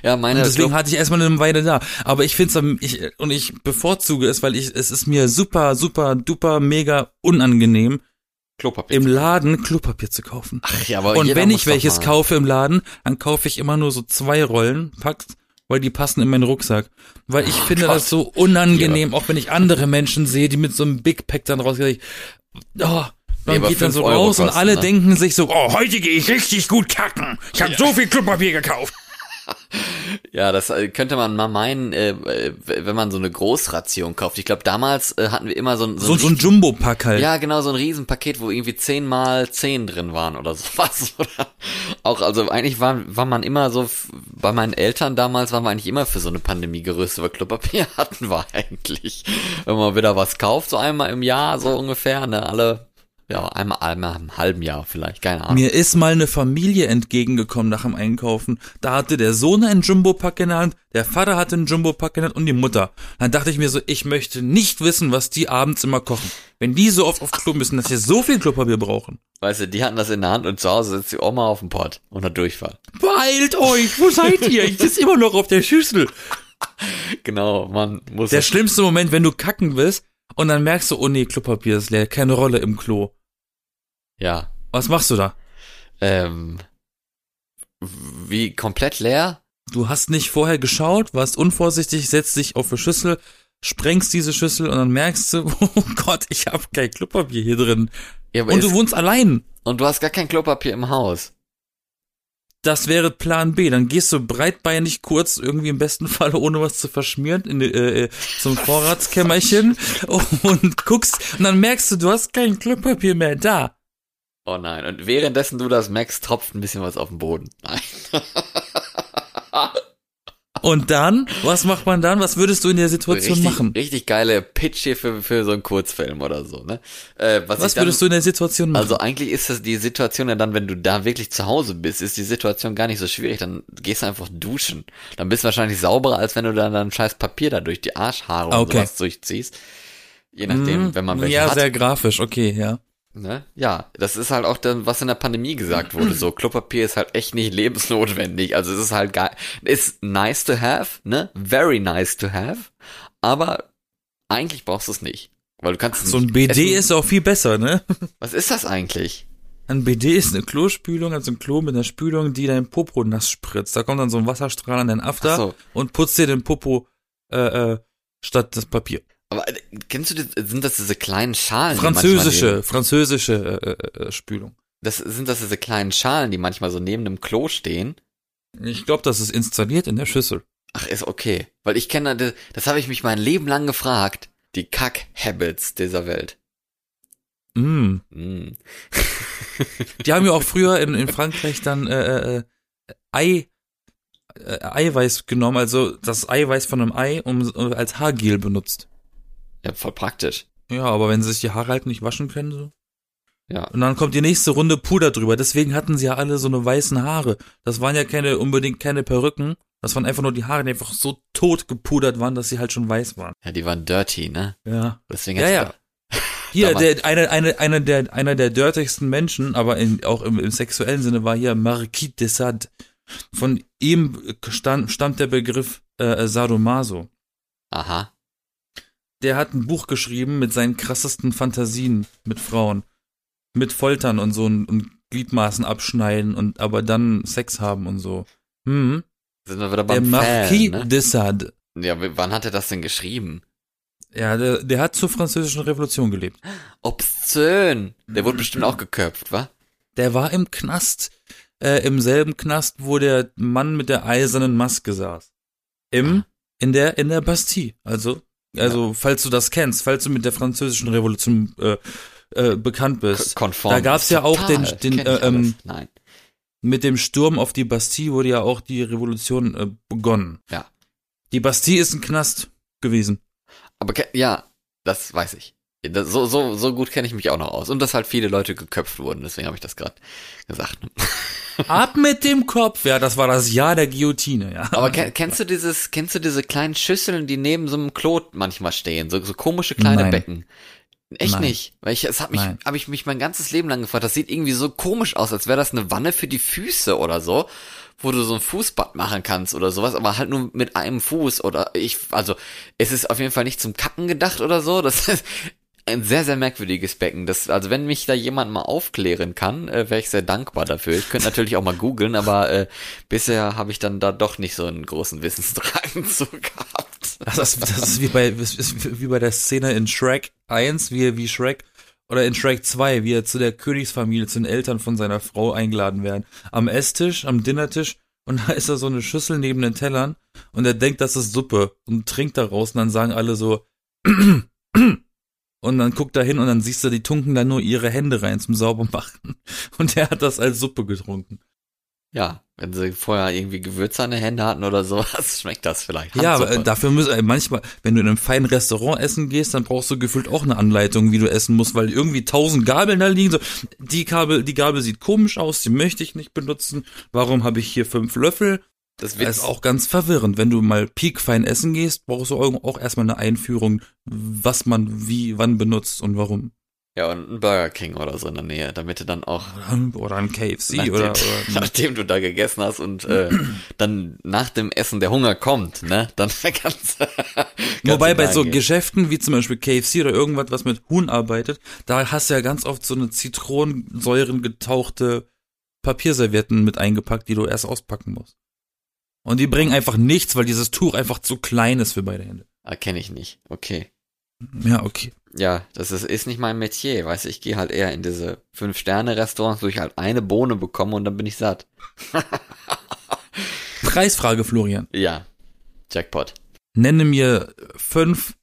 Ja, meine Und deswegen hatte ich erstmal eine Weile da. Aber ich finde es, ich, und ich bevorzuge es, weil ich, es ist mir super, super, duper, mega unangenehm, Klopapier. im Laden Klopapier zu kaufen. Ach ja, aber Und wenn ich welches kaufe im Laden, dann kaufe ich immer nur so zwei Rollen, Packs, weil die passen in meinen Rucksack. Weil ich finde Oh Gott. das so unangenehm, auch wenn ich andere Menschen sehe, die mit so einem Big Pack dann rausgehen. Oh, man aber geht dann so Euro raus und kosten, alle ne? denken sich so, oh, heute gehe ich richtig gut kacken. Ich habe so viel Klopapier gekauft. Ja, das äh, könnte man mal meinen, äh, wenn man so eine Großration kauft. Ich glaube, damals äh, hatten wir immer so ein, So, ein so ein Jumbo-Pack halt. Ja, genau, so ein Riesenpaket, wo irgendwie zehn mal zehn drin waren oder sowas. Oder auch, also eigentlich war, war man immer so, bei meinen Eltern damals waren wir eigentlich immer für so eine Pandemie gerüstet, weil Klopapier hatten wir eigentlich. Wenn man wieder was kauft, so einmal im Jahr, so ungefähr, ne, alle, ja, einmal, einmal im halben Jahr vielleicht, keine Ahnung. Mir ist mal eine Familie entgegengekommen nach dem Einkaufen. Da hatte der Sohn einen Jumbo-Pack in der Hand, der Vater hatte einen Jumbo-Pack in der Hand und die Mutter. Dann dachte ich mir so, ich möchte nicht wissen, was die abends immer kochen. Wenn die so oft auf Klo müssen, dass sie so viel Klopapier brauchen. Weißt du, die hatten das in der Hand und zu Hause sitzt die Oma auf dem Pott und hat Durchfall. Beeilt euch, wo seid ihr? Ich sitze immer noch auf der Schüssel. Genau, man muss Der schlimmste Moment, wenn du kacken willst und dann merkst du, oh nee, Klopapier ist leer, keine Rolle im Klo. ja, Was machst du da? ähm, wie komplett leer? Du hast nicht vorher geschaut, warst unvorsichtig, setzt dich auf eine Schüssel, sprengst diese Schüssel und dann merkst du, oh Gott, ich habe kein Klopapier hier drin. Ja, Und du wohnst allein. und du hast gar kein Klopapier im Haus. Das wäre Plan B. Dann gehst du breitbeinig kurz, irgendwie im besten Fall ohne was zu verschmieren, in, die, äh, zum Vorratskämmerchen und guckst und dann merkst du, du hast kein Klopapier mehr da. Oh nein, und währenddessen du das merkst, tropft ein bisschen was auf den Boden. Nein. Und dann, was macht man dann? Was würdest du in der Situation richtig, machen? richtig geile Pitch hier für, für so einen Kurzfilm oder so, ne? Äh, was Was dann, würdest du in der Situation machen? Also eigentlich ist das die Situation ja dann, wenn du da wirklich zu Hause bist, ist die Situation gar nicht so schwierig. Dann gehst du einfach duschen. Dann bist du wahrscheinlich sauberer, als wenn du dann ein scheiß Papier da durch die Arschhaare und Okay. sowas durchziehst. Je nachdem, Mhm. wenn man welche Ja, hat. sehr grafisch, okay, ja. Ne? Ja, das ist halt auch dann, was in der Pandemie gesagt wurde. So, Klopapier ist halt echt nicht lebensnotwendig. Also es ist halt geil. Ist nice to have, ne? Very nice to have. Aber eigentlich brauchst du es nicht. Weil du kannst es So ein nicht BD essen. ist auch viel besser, ne? Was ist das eigentlich? Ein BD ist eine Klospülung, also ein Klo mit einer Spülung, die dein Popo nass spritzt. Da kommt dann so ein Wasserstrahl an deinen After so. und putzt dir den Popo äh, äh, statt das Papier. Aber äh, kennst du, das, sind das diese kleinen Schalen? die Französische, französische äh, äh, äh, Spülung. Das sind das diese kleinen Schalen, die manchmal so neben dem Klo stehen. Ich glaube, das ist installiert in der Schüssel. Ach, ist okay. Weil ich kenne, das, das habe ich mich mein Leben lang gefragt. Die Kack-Habits dieser Welt. Mm. Mm. Die haben ja auch früher in, in Frankreich dann äh, äh, Ei, äh, Eiweiß genommen, also das Eiweiß von einem Ei um, um, als Haargel benutzt. Ja, voll praktisch. Ja, aber wenn sie sich die Haare halt nicht waschen können, so. Ja. Und dann kommt die nächste Runde Puder drüber. Deswegen hatten sie ja alle so eine weißen Haare. Das waren ja keine unbedingt keine Perücken. Das waren einfach nur die Haare, die einfach so tot gepudert waren, dass sie halt schon weiß waren. Ja, die waren dirty, ne? Ja. Deswegen Ja, ja. Hier, der, eine, eine, einer der, einer der dirtigsten Menschen, aber in, auch im, im sexuellen Sinne war hier Marquis de Sade. Von ihm stand, stammt der Begriff äh, Sadomaso. Aha. Der hat ein Buch geschrieben mit seinen krassesten Fantasien mit Frauen. Mit Foltern und so und, und Gliedmaßen abschneiden und aber dann Sex haben und so. Hm. Sind wir wieder Der beim Marquis Fan, ne? de Sade. Ja, wann hat er das denn geschrieben? Ja, der, der hat zur französischen Revolution gelebt. Obszön. Der wurde bestimmt auch geköpft, wa? Der war im Knast, äh, im selben Knast, wo der Mann mit der eisernen Maske saß. Im, in der, in der Bastille. Also, also, falls du das kennst, falls du mit der französischen Revolution äh, äh, bekannt bist. Konform. Da gab's ja auch den- den, äh, ähm. Nein. Mit dem Sturm auf die Bastille wurde ja auch die Revolution äh, begonnen. Ja. Die Bastille ist ein Knast gewesen. Aber ja, das weiß ich. Das, so, so, so gut kenne ich mich auch noch aus. Und dass halt viele Leute geköpft wurden, deswegen habe ich das gerade gesagt. Ab mit dem Kopf. Ja, das war das Jahr der Guillotine, ja. Aber ke kennst du dieses, kennst du diese kleinen Schüsseln, die neben so einem Klo manchmal stehen? So, so komische kleine Nein. Becken. Echt Nein. nicht. Weil ich, es hat mich, habe ich mich mein ganzes Leben lang gefragt. Das sieht irgendwie so komisch aus, als wäre das eine Wanne für die Füße oder so, wo du so ein Fußbad machen kannst oder sowas, aber halt nur mit einem Fuß oder ich, also es ist auf jeden Fall nicht zum Kacken gedacht oder so. Das ist ein sehr, sehr merkwürdiges Becken. Das, also wenn mich da jemand mal aufklären kann, äh, wäre ich sehr dankbar dafür. Ich könnte natürlich auch mal googeln, aber äh, bisher habe ich dann da doch nicht so einen großen Wissensdrang zu gehabt. Das ist, das ist wie bei, das wie bei der Szene in Shrek 1, wie, wie Shrek, oder in Shrek 2, wie er zu der Königsfamilie, zu den Eltern von seiner Frau eingeladen werden. Am Esstisch, am Dinnertisch, und da ist da so eine Schüssel neben den Tellern, und er denkt, das ist Suppe, und trinkt daraus, und dann sagen alle so, und dann guckt er hin, und dann siehst du, die tunken da nur ihre Hände rein zum Saubermachen. Und er hat das als Suppe getrunken. Ja, wenn sie vorher irgendwie Gewürze an den Händen hatten oder sowas, schmeckt das vielleicht. Ja, aber äh, dafür müssen äh, manchmal, wenn du in einem feinen Restaurant essen gehst, dann brauchst du gefühlt auch eine Anleitung, wie du essen musst, weil irgendwie tausend Gabeln da liegen. So, die Gabel, die Gabel sieht komisch aus, die möchte ich nicht benutzen. Warum habe ich hier fünf Löffel? Das wird ist auch ganz verwirrend. Wenn du mal piekfein essen gehst, brauchst du auch erstmal eine Einführung, was man wie, wann benutzt und warum. ja und ein Burger King oder so in der Nähe, damit du dann auch Oder ein KFC nachdem, oder, oder nachdem du da gegessen hast und äh, dann nach dem Essen der Hunger kommt, ne, dann kannst du. Wobei bei so hingehen. Geschäften wie zum Beispiel KFC oder irgendwas, was mit Huhn arbeitet, da hast du ja ganz oft so eine Zitronensäuren getauchte Papierservietten mit eingepackt, die du erst auspacken musst. Und die bringen einfach nichts, weil dieses Tuch einfach zu klein ist für beide Hände. Ah, kenne ich nicht. Okay. Ja, okay. Ja, das ist, ist nicht mein Metier, weißt du, ich gehe halt eher in diese Fünf-Sterne-Restaurants, wo ich halt eine Bohne bekomme und dann bin ich satt. Preisfrage, Florian. Ja. Jackpot. Nenne mir fünf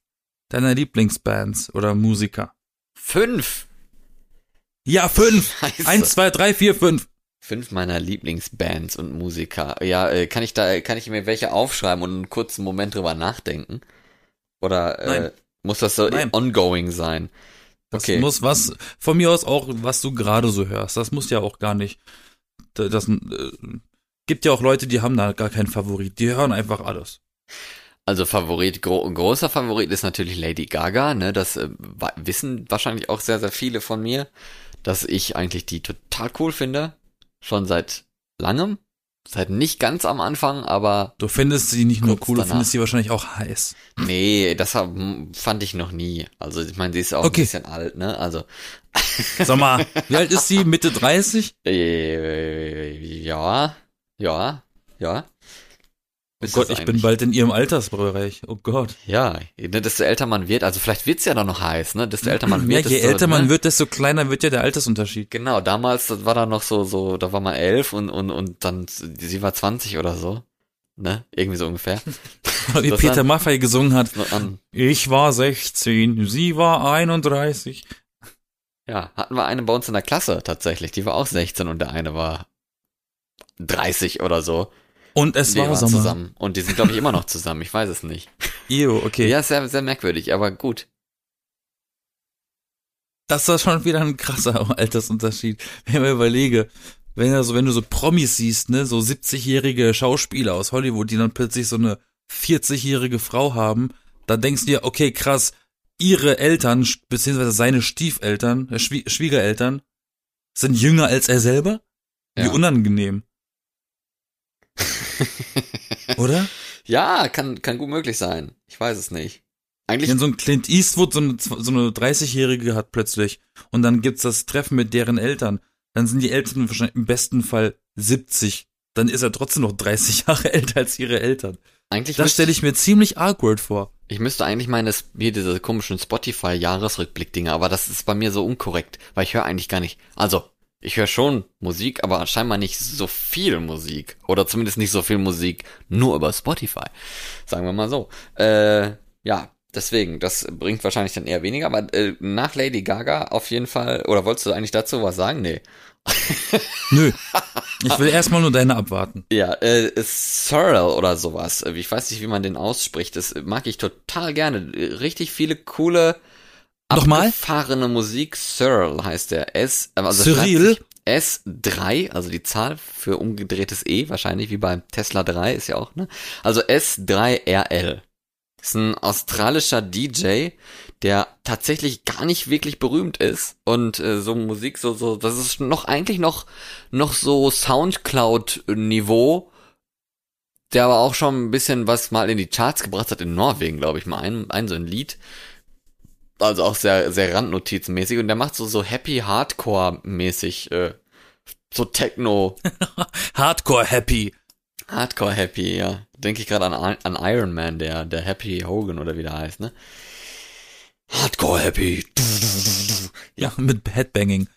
deiner Lieblingsbands oder Musiker. Fünf! Ja, fünf! Scheiße. Eins, zwei, drei, vier, fünf. Fünf meiner Lieblingsbands und Musiker. Ja, äh, kann ich da, kann ich mir welche aufschreiben und einen kurzen Moment drüber nachdenken? Oder äh, Nein. muss das so Nein. ongoing sein? Das Okay. muss was, von mir aus auch, was du gerade so hörst. Das muss ja auch gar nicht. Das, das äh, gibt ja auch Leute, die haben da gar keinen Favorit. Die hören einfach alles. Also Favorit, gro großer Favorit ist natürlich Lady Gaga, ne? Das äh, wissen wahrscheinlich auch sehr, sehr viele von mir, dass ich eigentlich die total cool finde. Schon seit langem. Seit nicht ganz am Anfang, aber Du findest sie nicht nur cool, du danach. findest sie wahrscheinlich auch heiß. nee, das hab, hm, fand ich noch nie. Also ich meine, sie ist auch Okay. ein bisschen alt, ne? Also Sag mal, wie alt ist sie? Mitte 30? äh, ja, ja, ja. Oh Ist Gott, ich bin bald in ihrem Altersbereich. Oh Gott. Ja, ne, desto älter man wird, also vielleicht wird's ja dann noch heiß, ne? Desto älter man Ja, wird, je desto, älter ne? man wird, desto kleiner wird ja der Altersunterschied. Genau, damals, das war da noch so, so, da war man elf und, und, und dann, sie war 20 oder so. Ne? Irgendwie so ungefähr. Wie Das Peter Maffay gesungen hat. Ich war 16, sie war 31. Ja, hatten wir eine bei uns in der Klasse tatsächlich. Die war auch 16 und der eine war 30 oder so. Und es Die war waren Sommer. zusammen. Und die sind, glaube ich, immer noch zusammen. Ich weiß es nicht. Ew, okay. Ja, sehr, sehr merkwürdig, aber gut. Das war schon wieder ein krasser Altersunterschied. Wenn ich mir überlege, wenn du so, wenn du so Promis siehst, ne, so 70-jährige Schauspieler aus Hollywood, die dann plötzlich so eine 40-jährige Frau haben, da denkst du dir, okay, krass, ihre Eltern, beziehungsweise seine Stiefeltern, äh, Schwie Schwiegereltern, sind jünger als er selber? Wie Ja. unangenehm. Oder? Ja, kann, kann gut möglich sein. Ich weiß es nicht. Eigentlich, Wenn so ein Clint Eastwood so eine, so eine 30-Jährige hat plötzlich und dann gibt's das Treffen mit deren Eltern, dann sind die Eltern wahrscheinlich im besten Fall 70. Dann ist er trotzdem noch 30 Jahre älter als ihre Eltern. eigentlich Das stelle ich mir ziemlich awkward vor. ich müsste eigentlich meine, hier diese komischen Spotify-Jahresrückblick-Dinger, aber das ist bei mir so unkorrekt, weil ich höre eigentlich gar nicht, also, ich höre schon Musik, aber scheinbar nicht so viel Musik. Oder zumindest nicht so viel Musik nur über Spotify. Sagen wir mal so. Äh, ja, deswegen, das bringt wahrscheinlich dann eher weniger, aber äh, nach Lady Gaga auf jeden Fall, oder wolltest du eigentlich dazu was sagen? Nee. Nö. Ich will erstmal nur deine abwarten. Ja, äh, Sorrel oder sowas. Äh, Ich weiß nicht, wie man den ausspricht. Das mag ich total gerne. Äh, Richtig viele coole, Nochmal? abgefahrene Musik. Sorrel heißt der. S, äh, also Cyril? schreibt sich S3, also die Zahl für umgedrehtes E, wahrscheinlich wie beim Tesla 3 ist ja auch, ne? Also S3RL. Ist ein australischer DJ, der tatsächlich gar nicht wirklich berühmt ist und äh, so Musik so so das ist noch eigentlich noch noch so Soundcloud Niveau, der aber auch schon ein bisschen was mal in die Charts gebracht hat in Norwegen, glaube ich mal ein, ein so ein Lied. Also auch sehr sehr randnotizenmäßig und der macht so so Happy Hardcore mäßig äh, so Techno Hardcore Happy. Hardcore Happy, ja. Denke ich gerade an, an Iron Man, der, der Happy Hogan oder wie der heißt, ne? Hardcore Happy. Ja, mit Headbanging.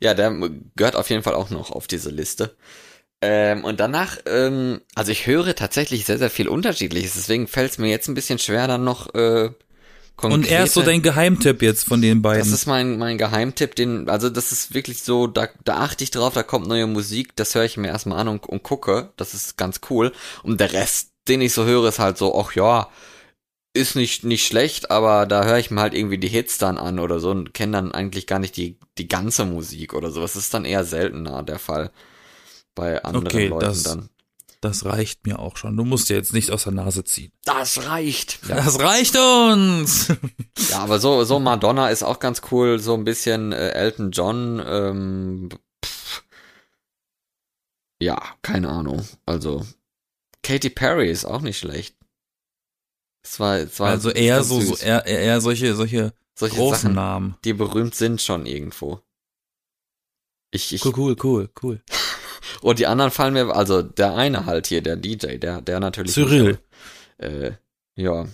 Ja, der gehört auf jeden Fall auch noch auf diese Liste. Ähm, und danach, ähm, also ich höre tatsächlich sehr, sehr viel Unterschiedliches, deswegen fällt es mir jetzt ein bisschen schwer, dann noch äh, konkrete... Und er ist so dein Geheimtipp jetzt von den beiden. Das ist mein, mein Geheimtipp, den, also das ist wirklich so, da, da achte ich drauf, da kommt neue Musik, das höre ich mir erstmal an und, und gucke, das ist ganz cool. Und der Rest, den ich so höre, ist halt so, ach ja, ist nicht, nicht schlecht, aber da höre ich mir halt irgendwie die Hits dann an oder so und kenne dann eigentlich gar nicht die, die ganze Musik oder so. Das ist dann eher seltener der Fall bei anderen Okay, Leuten das- dann. das reicht mir auch schon. Du musst dir jetzt nicht aus der Nase ziehen. Das reicht. Ja, Das reicht uns! ja aber so, so Madonna ist auch ganz cool, so ein bisschen äh, Elton John, ähm, pff. ja, keine Ahnung. Also, Katy Perry ist auch nicht schlecht. Es war, es war Also eher so, so eher eher solche, solche solche großen Sachen, Namen. die berühmt sind schon irgendwo. Ich, ich, Cool, cool, cool, cool. Und die anderen fallen mir, also der eine halt hier, der DJ, der, der natürlich. Cyril. Nicht, äh, ja.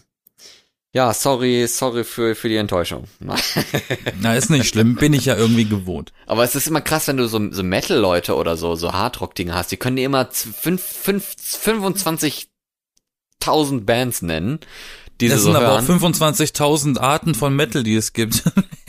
Ja, sorry, sorry für, für die Enttäuschung. Na, ist nicht schlimm, bin ich ja irgendwie gewohnt. Aber es ist immer krass, wenn du so, so Metal-Leute oder so, so Hardrock-Dinge hast, die können dir immer z- fünf, fünf, 25.000 Bands nennen, die Das sie so sind aber auch hören. 25.000 Arten von Metal, die es gibt.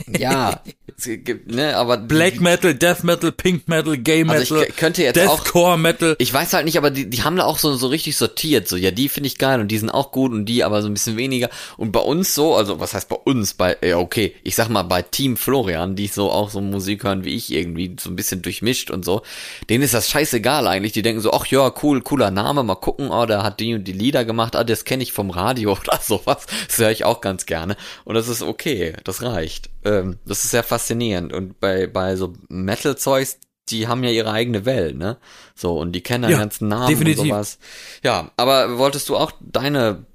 ja, ne, aber Black Metal, Death Metal, Pink Metal, Gay also Metal, ich könnte jetzt auch Deathcore Metal. Ich weiß halt nicht, aber die, die haben da auch so, so richtig sortiert. So, ja, die finde ich geil und die sind auch gut und die aber so ein bisschen weniger. Und bei uns so, also was heißt bei uns? Bei, ja, okay, ich sag mal bei Team Florian, die so auch so Musik hören wie ich irgendwie, so ein bisschen durchmischt und so, denen ist das scheißegal eigentlich. Die denken so, ach ja, cool, cooler Name, mal gucken, oh, der hat die und die Lieder gemacht, ah, das kenne ich vom Radio oder sowas. Das höre ich auch ganz gerne. Und das ist okay, das reicht. Ähm, das ist sehr faszinierend. Und bei, bei so Metal-Zeugs, die haben ja ihre eigene Welt, ne? So, und die kennen den Ja, ganzen Namen definitiv. und sowas. Ja, aber wolltest du auch deine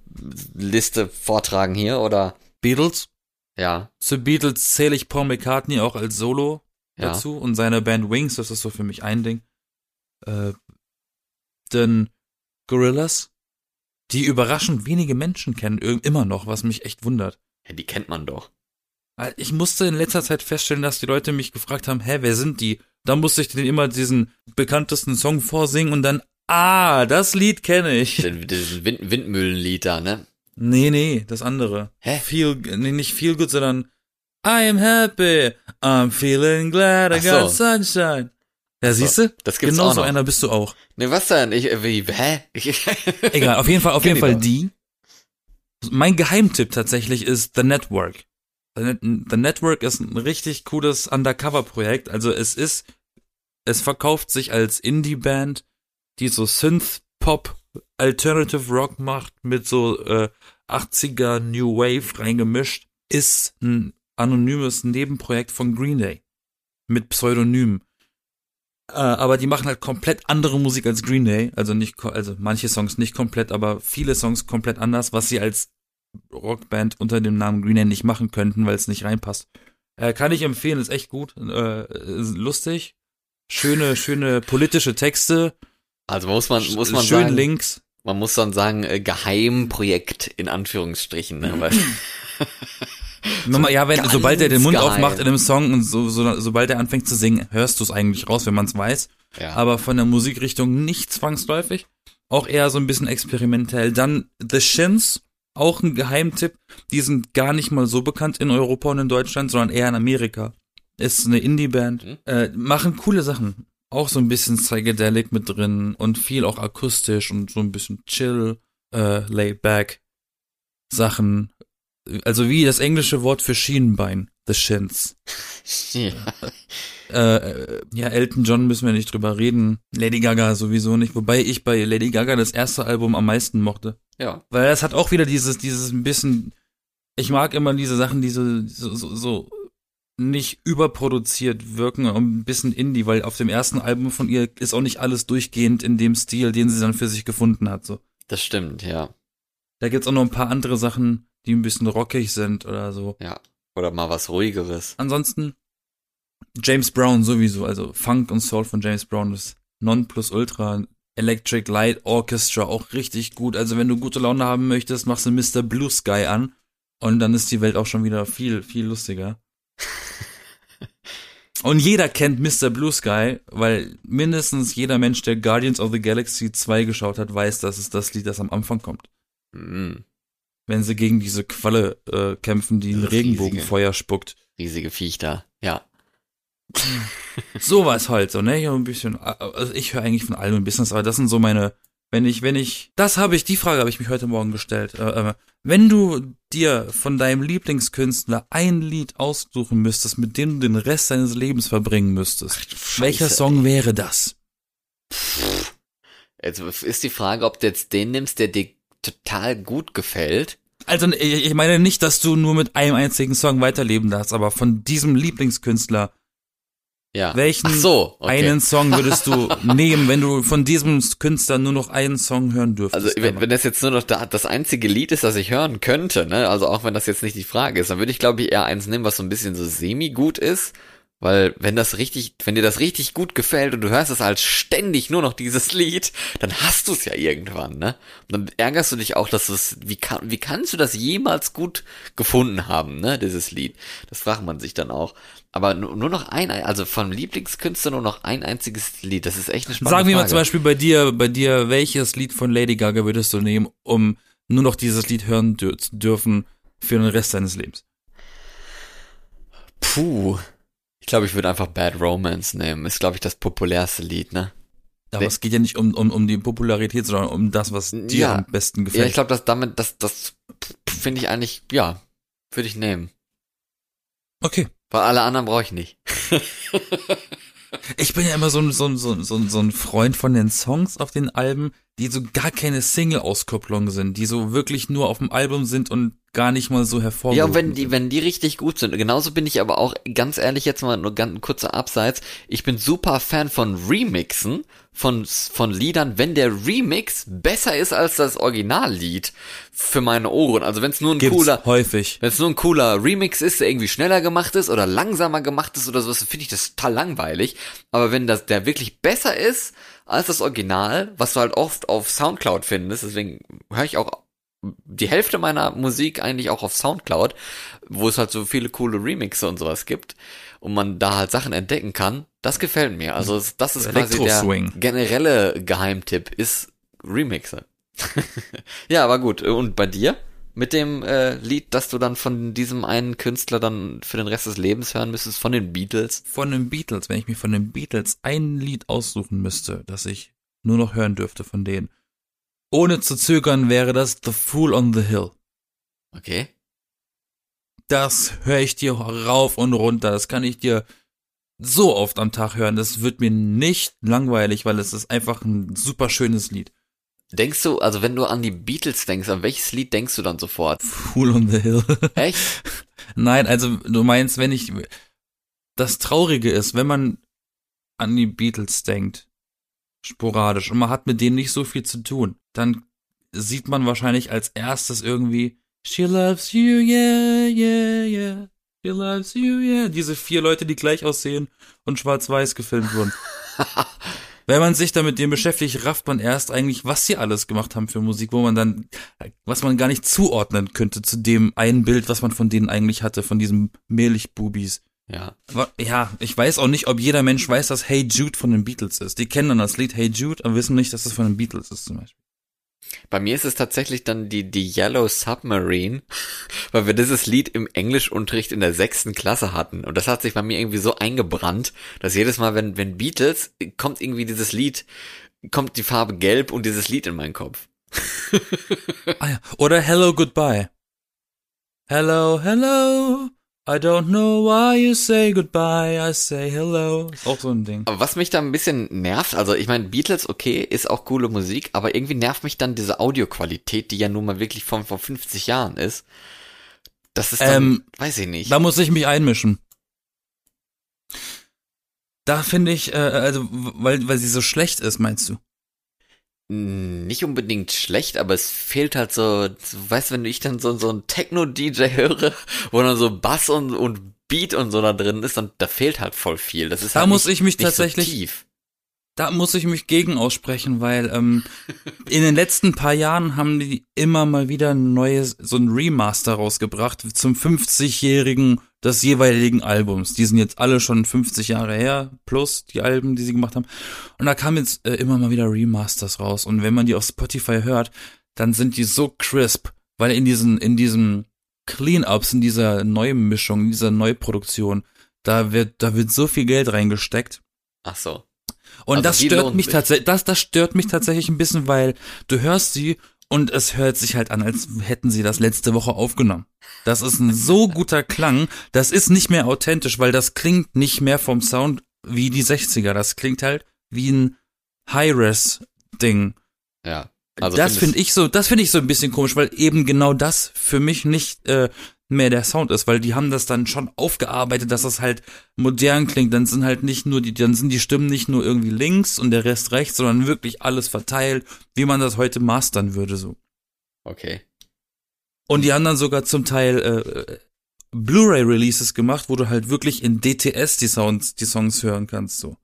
Liste vortragen hier, oder? Beatles. Ja, Zu Beatles zähle ich Paul McCartney auch als Solo ja. dazu und seine Band Wings, das ist so für mich ein Ding. Äh, denn Gorillas, die überraschend wenige Menschen kennen, immer noch, was mich echt wundert. ja. Die kennt man doch. Weil Ich musste in letzter Zeit feststellen, dass die Leute mich gefragt haben, hä, wer sind die? Da musste ich denen immer diesen bekanntesten Song vorsingen und dann, ah, das Lied kenne ich. Diesen Wind, Windmühlenlied da, ne? Nee, nee, das andere. Hä? Feel, nee, nicht Feel Good, sondern I am happy, I'm feeling glad I so. got sunshine. Ja, siehst du? das gibt's genau auch so noch. einer bist du auch. Ne, was denn? Ich, äh, wie, hä? Ich, Egal, auf jeden Fall, auf jeden Fall die. Mein Geheimtipp tatsächlich ist The Network. The, Net The Network ist ein richtig cooles Undercover-Projekt. Also es ist, es verkauft sich als Indie-Band, die so Synth-Pop, Alternative Rock macht mit so äh, 80er New Wave reingemischt. Ist ein anonymes Nebenprojekt von Green Day. Mit Pseudonym. Äh, aber die machen halt komplett andere Musik als Green Day. Also nicht, also manche Songs nicht komplett, aber viele Songs komplett anders, was sie als Rockband unter dem Namen Green Day nicht machen könnten, weil es nicht reinpasst. Äh, kann ich empfehlen, ist echt gut, äh, ist lustig, schöne, schöne politische Texte, also muss man, muss man schön sagen, Links. man muss dann sagen, äh, Geheimprojekt in Anführungsstrichen, ne? Weil, Nochmal, ja, wenn, sobald er den Mund geheim. aufmacht in einem Song und so, so, sobald er anfängt zu singen, hörst du es eigentlich raus, wenn man es weiß. ja. aber von der Musikrichtung nicht zwangsläufig. Auch eher so ein bisschen experimentell. Dann The Shins, auch ein Geheimtipp. Die sind gar nicht mal so bekannt in Europa und in Deutschland, sondern eher in Amerika. Ist eine Indie-Band. Mhm. Äh, machen coole Sachen. Auch so ein bisschen Psychedelic mit drin und viel auch akustisch und so ein bisschen chill, äh, laid back Sachen. Also wie das englische Wort für Schienenbein. The Shins. ja. Äh, ja, Elton John müssen wir nicht drüber reden. Lady Gaga sowieso nicht. Wobei ich bei Lady Gaga das erste Album am meisten mochte. ja. Weil es hat auch wieder dieses, dieses ein bisschen, ich mag immer diese Sachen, die so, so, so, so nicht überproduziert wirken, und ein bisschen Indie, weil auf dem ersten Album von ihr ist auch nicht alles durchgehend in dem Stil, den sie dann für sich gefunden hat, so. Das stimmt, ja. Da gibt's auch noch ein paar andere Sachen, die ein bisschen rockig sind oder so. Ja. Oder mal was ruhigeres. Ansonsten James Brown sowieso, also Funk und Soul von James Brown ist Nonplusultra. Electric Light Orchestra auch richtig gut. Also wenn du gute Laune haben möchtest, machst du Mr. Blue Sky an und dann ist die Welt auch schon wieder viel, viel lustiger. Und jeder kennt Mr. Blue Sky, weil mindestens jeder Mensch, der Guardians of the Galaxy 2 geschaut hat, weiß, dass es das Lied, das am Anfang kommt. Mhm. Wenn sie gegen diese Qualle äh, kämpfen, die ein. Regenbogenfeuer spuckt. Riesige Viech da. Ja. Sowas halt, so, ne? Ja, ein bisschen. Also ich höre eigentlich von allem ein bisschen, aber das sind so meine. Wenn ich, wenn ich. Das habe ich, die Frage habe ich mich heute Morgen gestellt. Äh, äh, wenn du dir von deinem Lieblingskünstler ein Lied aussuchen müsstest, mit dem du den Rest deines Lebens verbringen müsstest, welcher Scheiße, Song wäre das? Jetzt ist die Frage, ob du jetzt den nimmst, der dir total gut gefällt. Also ich ich meine nicht, dass du nur mit einem einzigen Song weiterleben darfst, aber von diesem Lieblingskünstler, Ja. welchen so, okay. einen Song würdest du nehmen, wenn du von diesem Künstler nur noch einen Song hören dürftest? Also wenn, wenn das jetzt nur noch da, das einzige Lied ist, das ich hören könnte, ne, also auch wenn das jetzt nicht die Frage ist, dann würde ich glaube ich eher eins nehmen, was so ein bisschen so semi gut ist, weil wenn das richtig, wenn dir das richtig gut gefällt und du hörst es halt ständig nur noch dieses Lied, dann hast du es ja irgendwann, ne? Und dann ärgerst du dich auch, dass du es, wie kann, wie kannst du das jemals gut gefunden haben, ne, dieses Lied? Das fragt man sich dann auch. Aber nur, nur noch ein, also vom Lieblingskünstler nur noch ein einziges Lied, das ist echt eine spannende Sagen wir mal zum Beispiel bei dir, bei dir, welches Lied von Lady Gaga würdest du nehmen, um nur noch dieses Lied hören dür zu dürfen für den Rest deines Lebens? Puh. Ich glaube, ich würde einfach Bad Romance nehmen. Ist, glaube ich, das populärste Lied, ne? Aber es geht ja nicht um, um, um die Popularität, sondern um das, was dir Ja. am besten Ja, gefällt. ich glaube, dass damit, das, das finde ich eigentlich, ja, würde ich nehmen. okay. Weil alle anderen brauche ich nicht. Ich bin ja immer so ein, so, ein, so, ein- so, ein- Freund von den Songs auf den Alben, die so gar keine Single-Auskopplung sind, die so wirklich nur auf dem Album sind und gar nicht mal so hervorgehoben Ja, und wenn die, wenn die richtig gut sind. Genauso bin ich aber auch, ganz ehrlich, jetzt mal nur ganz ein kurzer Abseits. Ich bin super Fan von Remixen, von, von Liedern, wenn der Remix besser ist als das Originallied für meine Ohren. Also wenn es nur ein Gibt's cooler, häufig. Wenn es nur ein cooler Remix ist, der irgendwie schneller gemacht ist oder langsamer gemacht ist oder sowas, finde ich das total langweilig. Aber wenn das der wirklich besser ist als das Original, was du halt oft auf Soundcloud findest, deswegen höre ich auch die Hälfte meiner Musik eigentlich auch auf Soundcloud, wo es halt so viele coole Remixe und sowas gibt und man da halt Sachen entdecken kann, das gefällt mir. Also das ist quasi der generelle Geheimtipp ist Remixe. ja, aber gut. Und bei dir? mit dem äh, Lied, das du dann von diesem einen Künstler dann für den Rest des Lebens hören müsstest, von den Beatles? Von den Beatles, wenn ich mir von den Beatles ein Lied aussuchen müsste, das ich nur noch hören dürfte von denen, ohne zu zögern wäre das The Fool on the Hill. Okay. Das höre ich dir rauf und runter, das kann ich dir so oft am Tag hören, das wird mir nicht langweilig, weil es ist einfach ein super schönes Lied. Denkst du, also wenn du an die Beatles denkst, an welches Lied denkst du dann sofort? Fool on the Hill. Echt? Nein, also du meinst, wenn ich das Traurige ist, wenn man an die Beatles denkt, sporadisch und man hat mit denen nicht so viel zu tun, dann sieht man wahrscheinlich als erstes irgendwie She loves you, yeah, yeah, yeah. She loves you, yeah. Diese vier Leute, die gleich aussehen und schwarz-weiß gefilmt wurden. Wenn man sich da mit dem beschäftigt, rafft man erst eigentlich, was sie alles gemacht haben für Musik, wo man dann, was man gar nicht zuordnen könnte zu dem einen Bild, was man von denen eigentlich hatte, von diesem Mehlichbubis. Ja. Ja, ich weiß auch nicht, ob jeder Mensch weiß, dass Hey Jude von den Beatles ist. Die kennen dann das Lied Hey Jude, aber wissen nicht, dass es von den Beatles ist zum Beispiel. Bei mir ist es tatsächlich dann die, die Yellow Submarine, weil wir dieses Lied im Englischunterricht in der sechsten Klasse hatten. Und das hat sich bei mir irgendwie so eingebrannt, dass jedes Mal, wenn, wenn Beatles, kommt irgendwie dieses Lied, kommt die Farbe gelb und dieses Lied in meinen Kopf. ah ja. Oder Hello Goodbye. Hello, hello. I don't know why you say goodbye, I say hello. Ist auch so ein Ding. Aber was mich da ein bisschen nervt, also ich meine, Beatles, okay, ist auch coole Musik, aber irgendwie nervt mich dann diese Audioqualität, die ja nun mal wirklich von vor 50 Jahren ist. Das ist dann, ähm, weiß ich nicht. Da muss ich mich einmischen. Da finde ich, äh, also, weil, weil sie so schlecht ist, meinst du? Nicht unbedingt schlecht, aber es fehlt halt so, weißt du, wenn ich dann so, so ein Techno-DJ höre, wo dann so Bass und, und Beat und so da drin ist, dann da fehlt halt voll viel. Das ist da halt muss nicht, ich mich tatsächlich, so tief. Da muss ich mich gegen aussprechen, weil ähm, in den letzten paar Jahren haben die immer mal wieder ein neues, so ein Remaster rausgebracht zum 50-jährigen des jeweiligen Albums. Die sind jetzt alle schon 50 Jahre her, plus die Alben, die sie gemacht haben. Und da kamen jetzt äh, immer mal wieder Remasters raus. Und wenn man die auf Spotify hört, dann sind die so crisp, weil in diesen, in diesem Cleanups, in dieser Neumischung, in dieser Neuproduktion, da wird, da wird so viel Geld reingesteckt. Ach so. Und also das stört mich tatsächlich, das, das stört mich tatsächlich ein bisschen, weil du hörst sie und es hört sich halt an, als hätten sie das letzte Woche aufgenommen. Das ist ein so guter Klang, das ist nicht mehr authentisch, weil das klingt nicht mehr vom Sound wie die 60er. Das klingt halt wie ein High-Res-Ding. Ja. Also das finde ich so, das finde ich so ein bisschen komisch, weil eben genau das für mich nicht äh, mehr der Sound ist, weil die haben das dann schon aufgearbeitet, dass das halt modern klingt. Dann sind halt nicht nur die, dann sind die Stimmen nicht nur irgendwie links und der Rest rechts, sondern wirklich alles verteilt, wie man das heute mastern würde so. Okay. Und die haben dann sogar zum Teil äh, Blu-ray-Releases gemacht, wo du halt wirklich in DTS die Sounds, die Songs hören kannst so.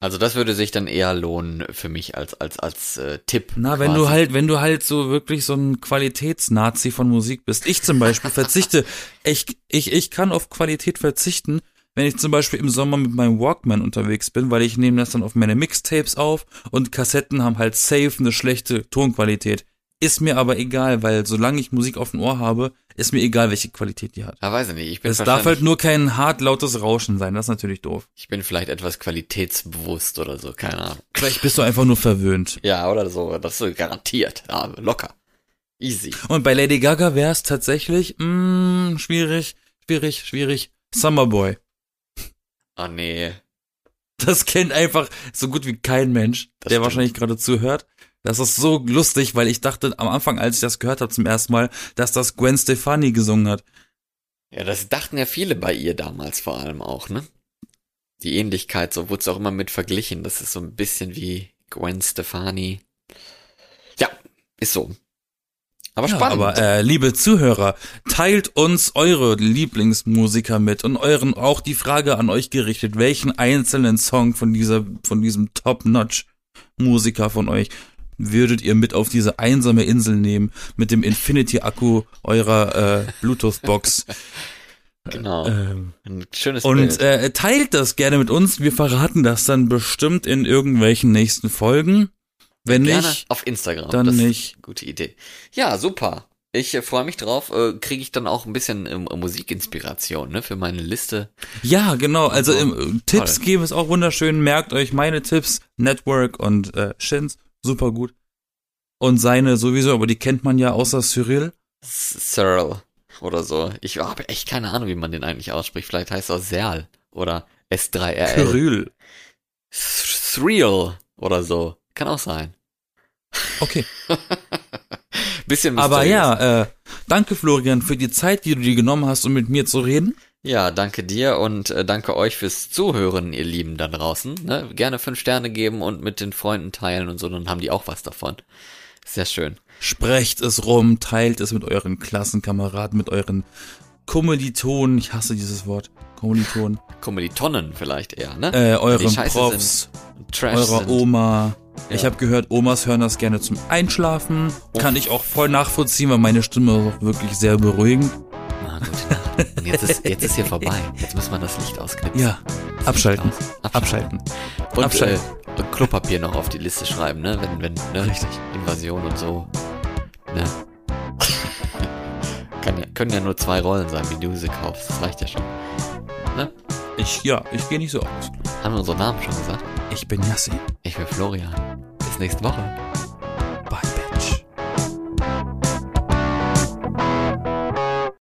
Also das würde sich dann eher lohnen für mich als als als äh, Tipp. Na, quasi. wenn du halt, wenn du halt so wirklich so ein Qualitätsnazi von Musik bist. Ich zum Beispiel verzichte, ich, ich, ich kann auf Qualität verzichten, wenn ich zum Beispiel im Sommer mit meinem Walkman unterwegs bin, weil ich nehme das dann auf meine Mixtapes auf und Kassetten haben halt safe eine schlechte Tonqualität. Ist mir aber egal, weil solange ich Musik auf dem Ohr habe, ist mir egal, welche Qualität die hat. Ja, weiß ich nicht. Ich bin es darf halt nur kein hart lautes Rauschen sein, das ist natürlich doof. Ich bin vielleicht etwas qualitätsbewusst oder so, keine Ahnung. Vielleicht bist du einfach nur verwöhnt. Ja, oder so, das ist garantiert. Ja, locker. Easy. Und bei Lady Gaga wäre es tatsächlich, mh, mm, schwierig, schwierig, schwierig. Summerboy. Oh nee. Das kennt einfach so gut wie kein Mensch, das der stimmt. wahrscheinlich gerade zuhört. Das ist so lustig, weil ich dachte am Anfang, als ich das gehört habe zum ersten Mal, dass das Gwen Stefani gesungen hat. Ja, das dachten ja viele bei ihr damals vor allem auch, ne? Die Ähnlichkeit, so wurde es auch immer mit verglichen. Das ist so ein bisschen wie Gwen Stefani. Ja, ist so. Aber spannend. Ja, aber äh, liebe Zuhörer, teilt uns eure Lieblingsmusiker mit und euren auch die Frage an euch gerichtet, welchen einzelnen Song von dieser von diesem Top-Notch Musiker von euch würdet ihr mit auf diese einsame Insel nehmen mit dem Infinity-Akku eurer äh, Bluetooth-Box. Genau. Ähm, Ein schönes und Bild. äh, teilt das gerne mit uns. Wir verraten das dann bestimmt in irgendwelchen nächsten Folgen. Wenn gerne nicht, auf Instagram. Dann das nicht. Gute Idee. Ja, super. Ich äh, freue mich drauf. Äh, Kriege ich dann auch ein bisschen ähm, Musikinspiration ne, für meine Liste. Ja, genau. Also So. ähm, Tipps geben ist auch wunderschön. Merkt euch meine Tipps, Network und äh, Shins, super gut. Und seine sowieso, aber die kennt man ja außer Cyril. Cyril oder so. Ich habe echt keine Ahnung, wie man den eigentlich ausspricht. Vielleicht heißt er Serl oder S3RL. Cyril. Thrill oder so. Kann auch sein. Okay. Bisschen Aber mysteriös. ja, äh, danke Florian für die Zeit, die du dir genommen hast, um mit mir zu reden. Ja, danke dir und äh, danke euch fürs Zuhören, ihr Lieben da draußen. Ne? Gerne fünf Sterne geben und mit den Freunden teilen und so, dann haben die auch was davon. Sehr schön. Sprecht es rum, teilt es mit euren Klassenkameraden, mit euren Kommilitonen. Ich hasse dieses Wort. Kommilitonen. Kommilitonen vielleicht eher, ne? Äh, euren Profs, Trash eurer sind. Oma. Ich Ja. habe gehört, Omas hören das gerne zum Einschlafen. Kann ich auch voll nachvollziehen, weil meine Stimme ist auch wirklich sehr beruhigend. Ah, gute Nacht. Und jetzt ist, jetzt ist hier vorbei. Jetzt muss man das Licht ausknipsen. Ja, abschalten. Aus. Abschalten. Und, Abschalten. Äh, und Klopapier noch auf die Liste schreiben, ne? Wenn, wenn, ne? Richtig. Invasion und so. Ne? Kann ja, können ja nur zwei Rollen sein, wie du sie kaufst. Das reicht ja schon. Ne? Ich, ja, ich gehe nicht so aus. Haben wir unsere Namen schon gesagt? Ich bin Yassin. Ich bin Florian. Bis nächste Woche.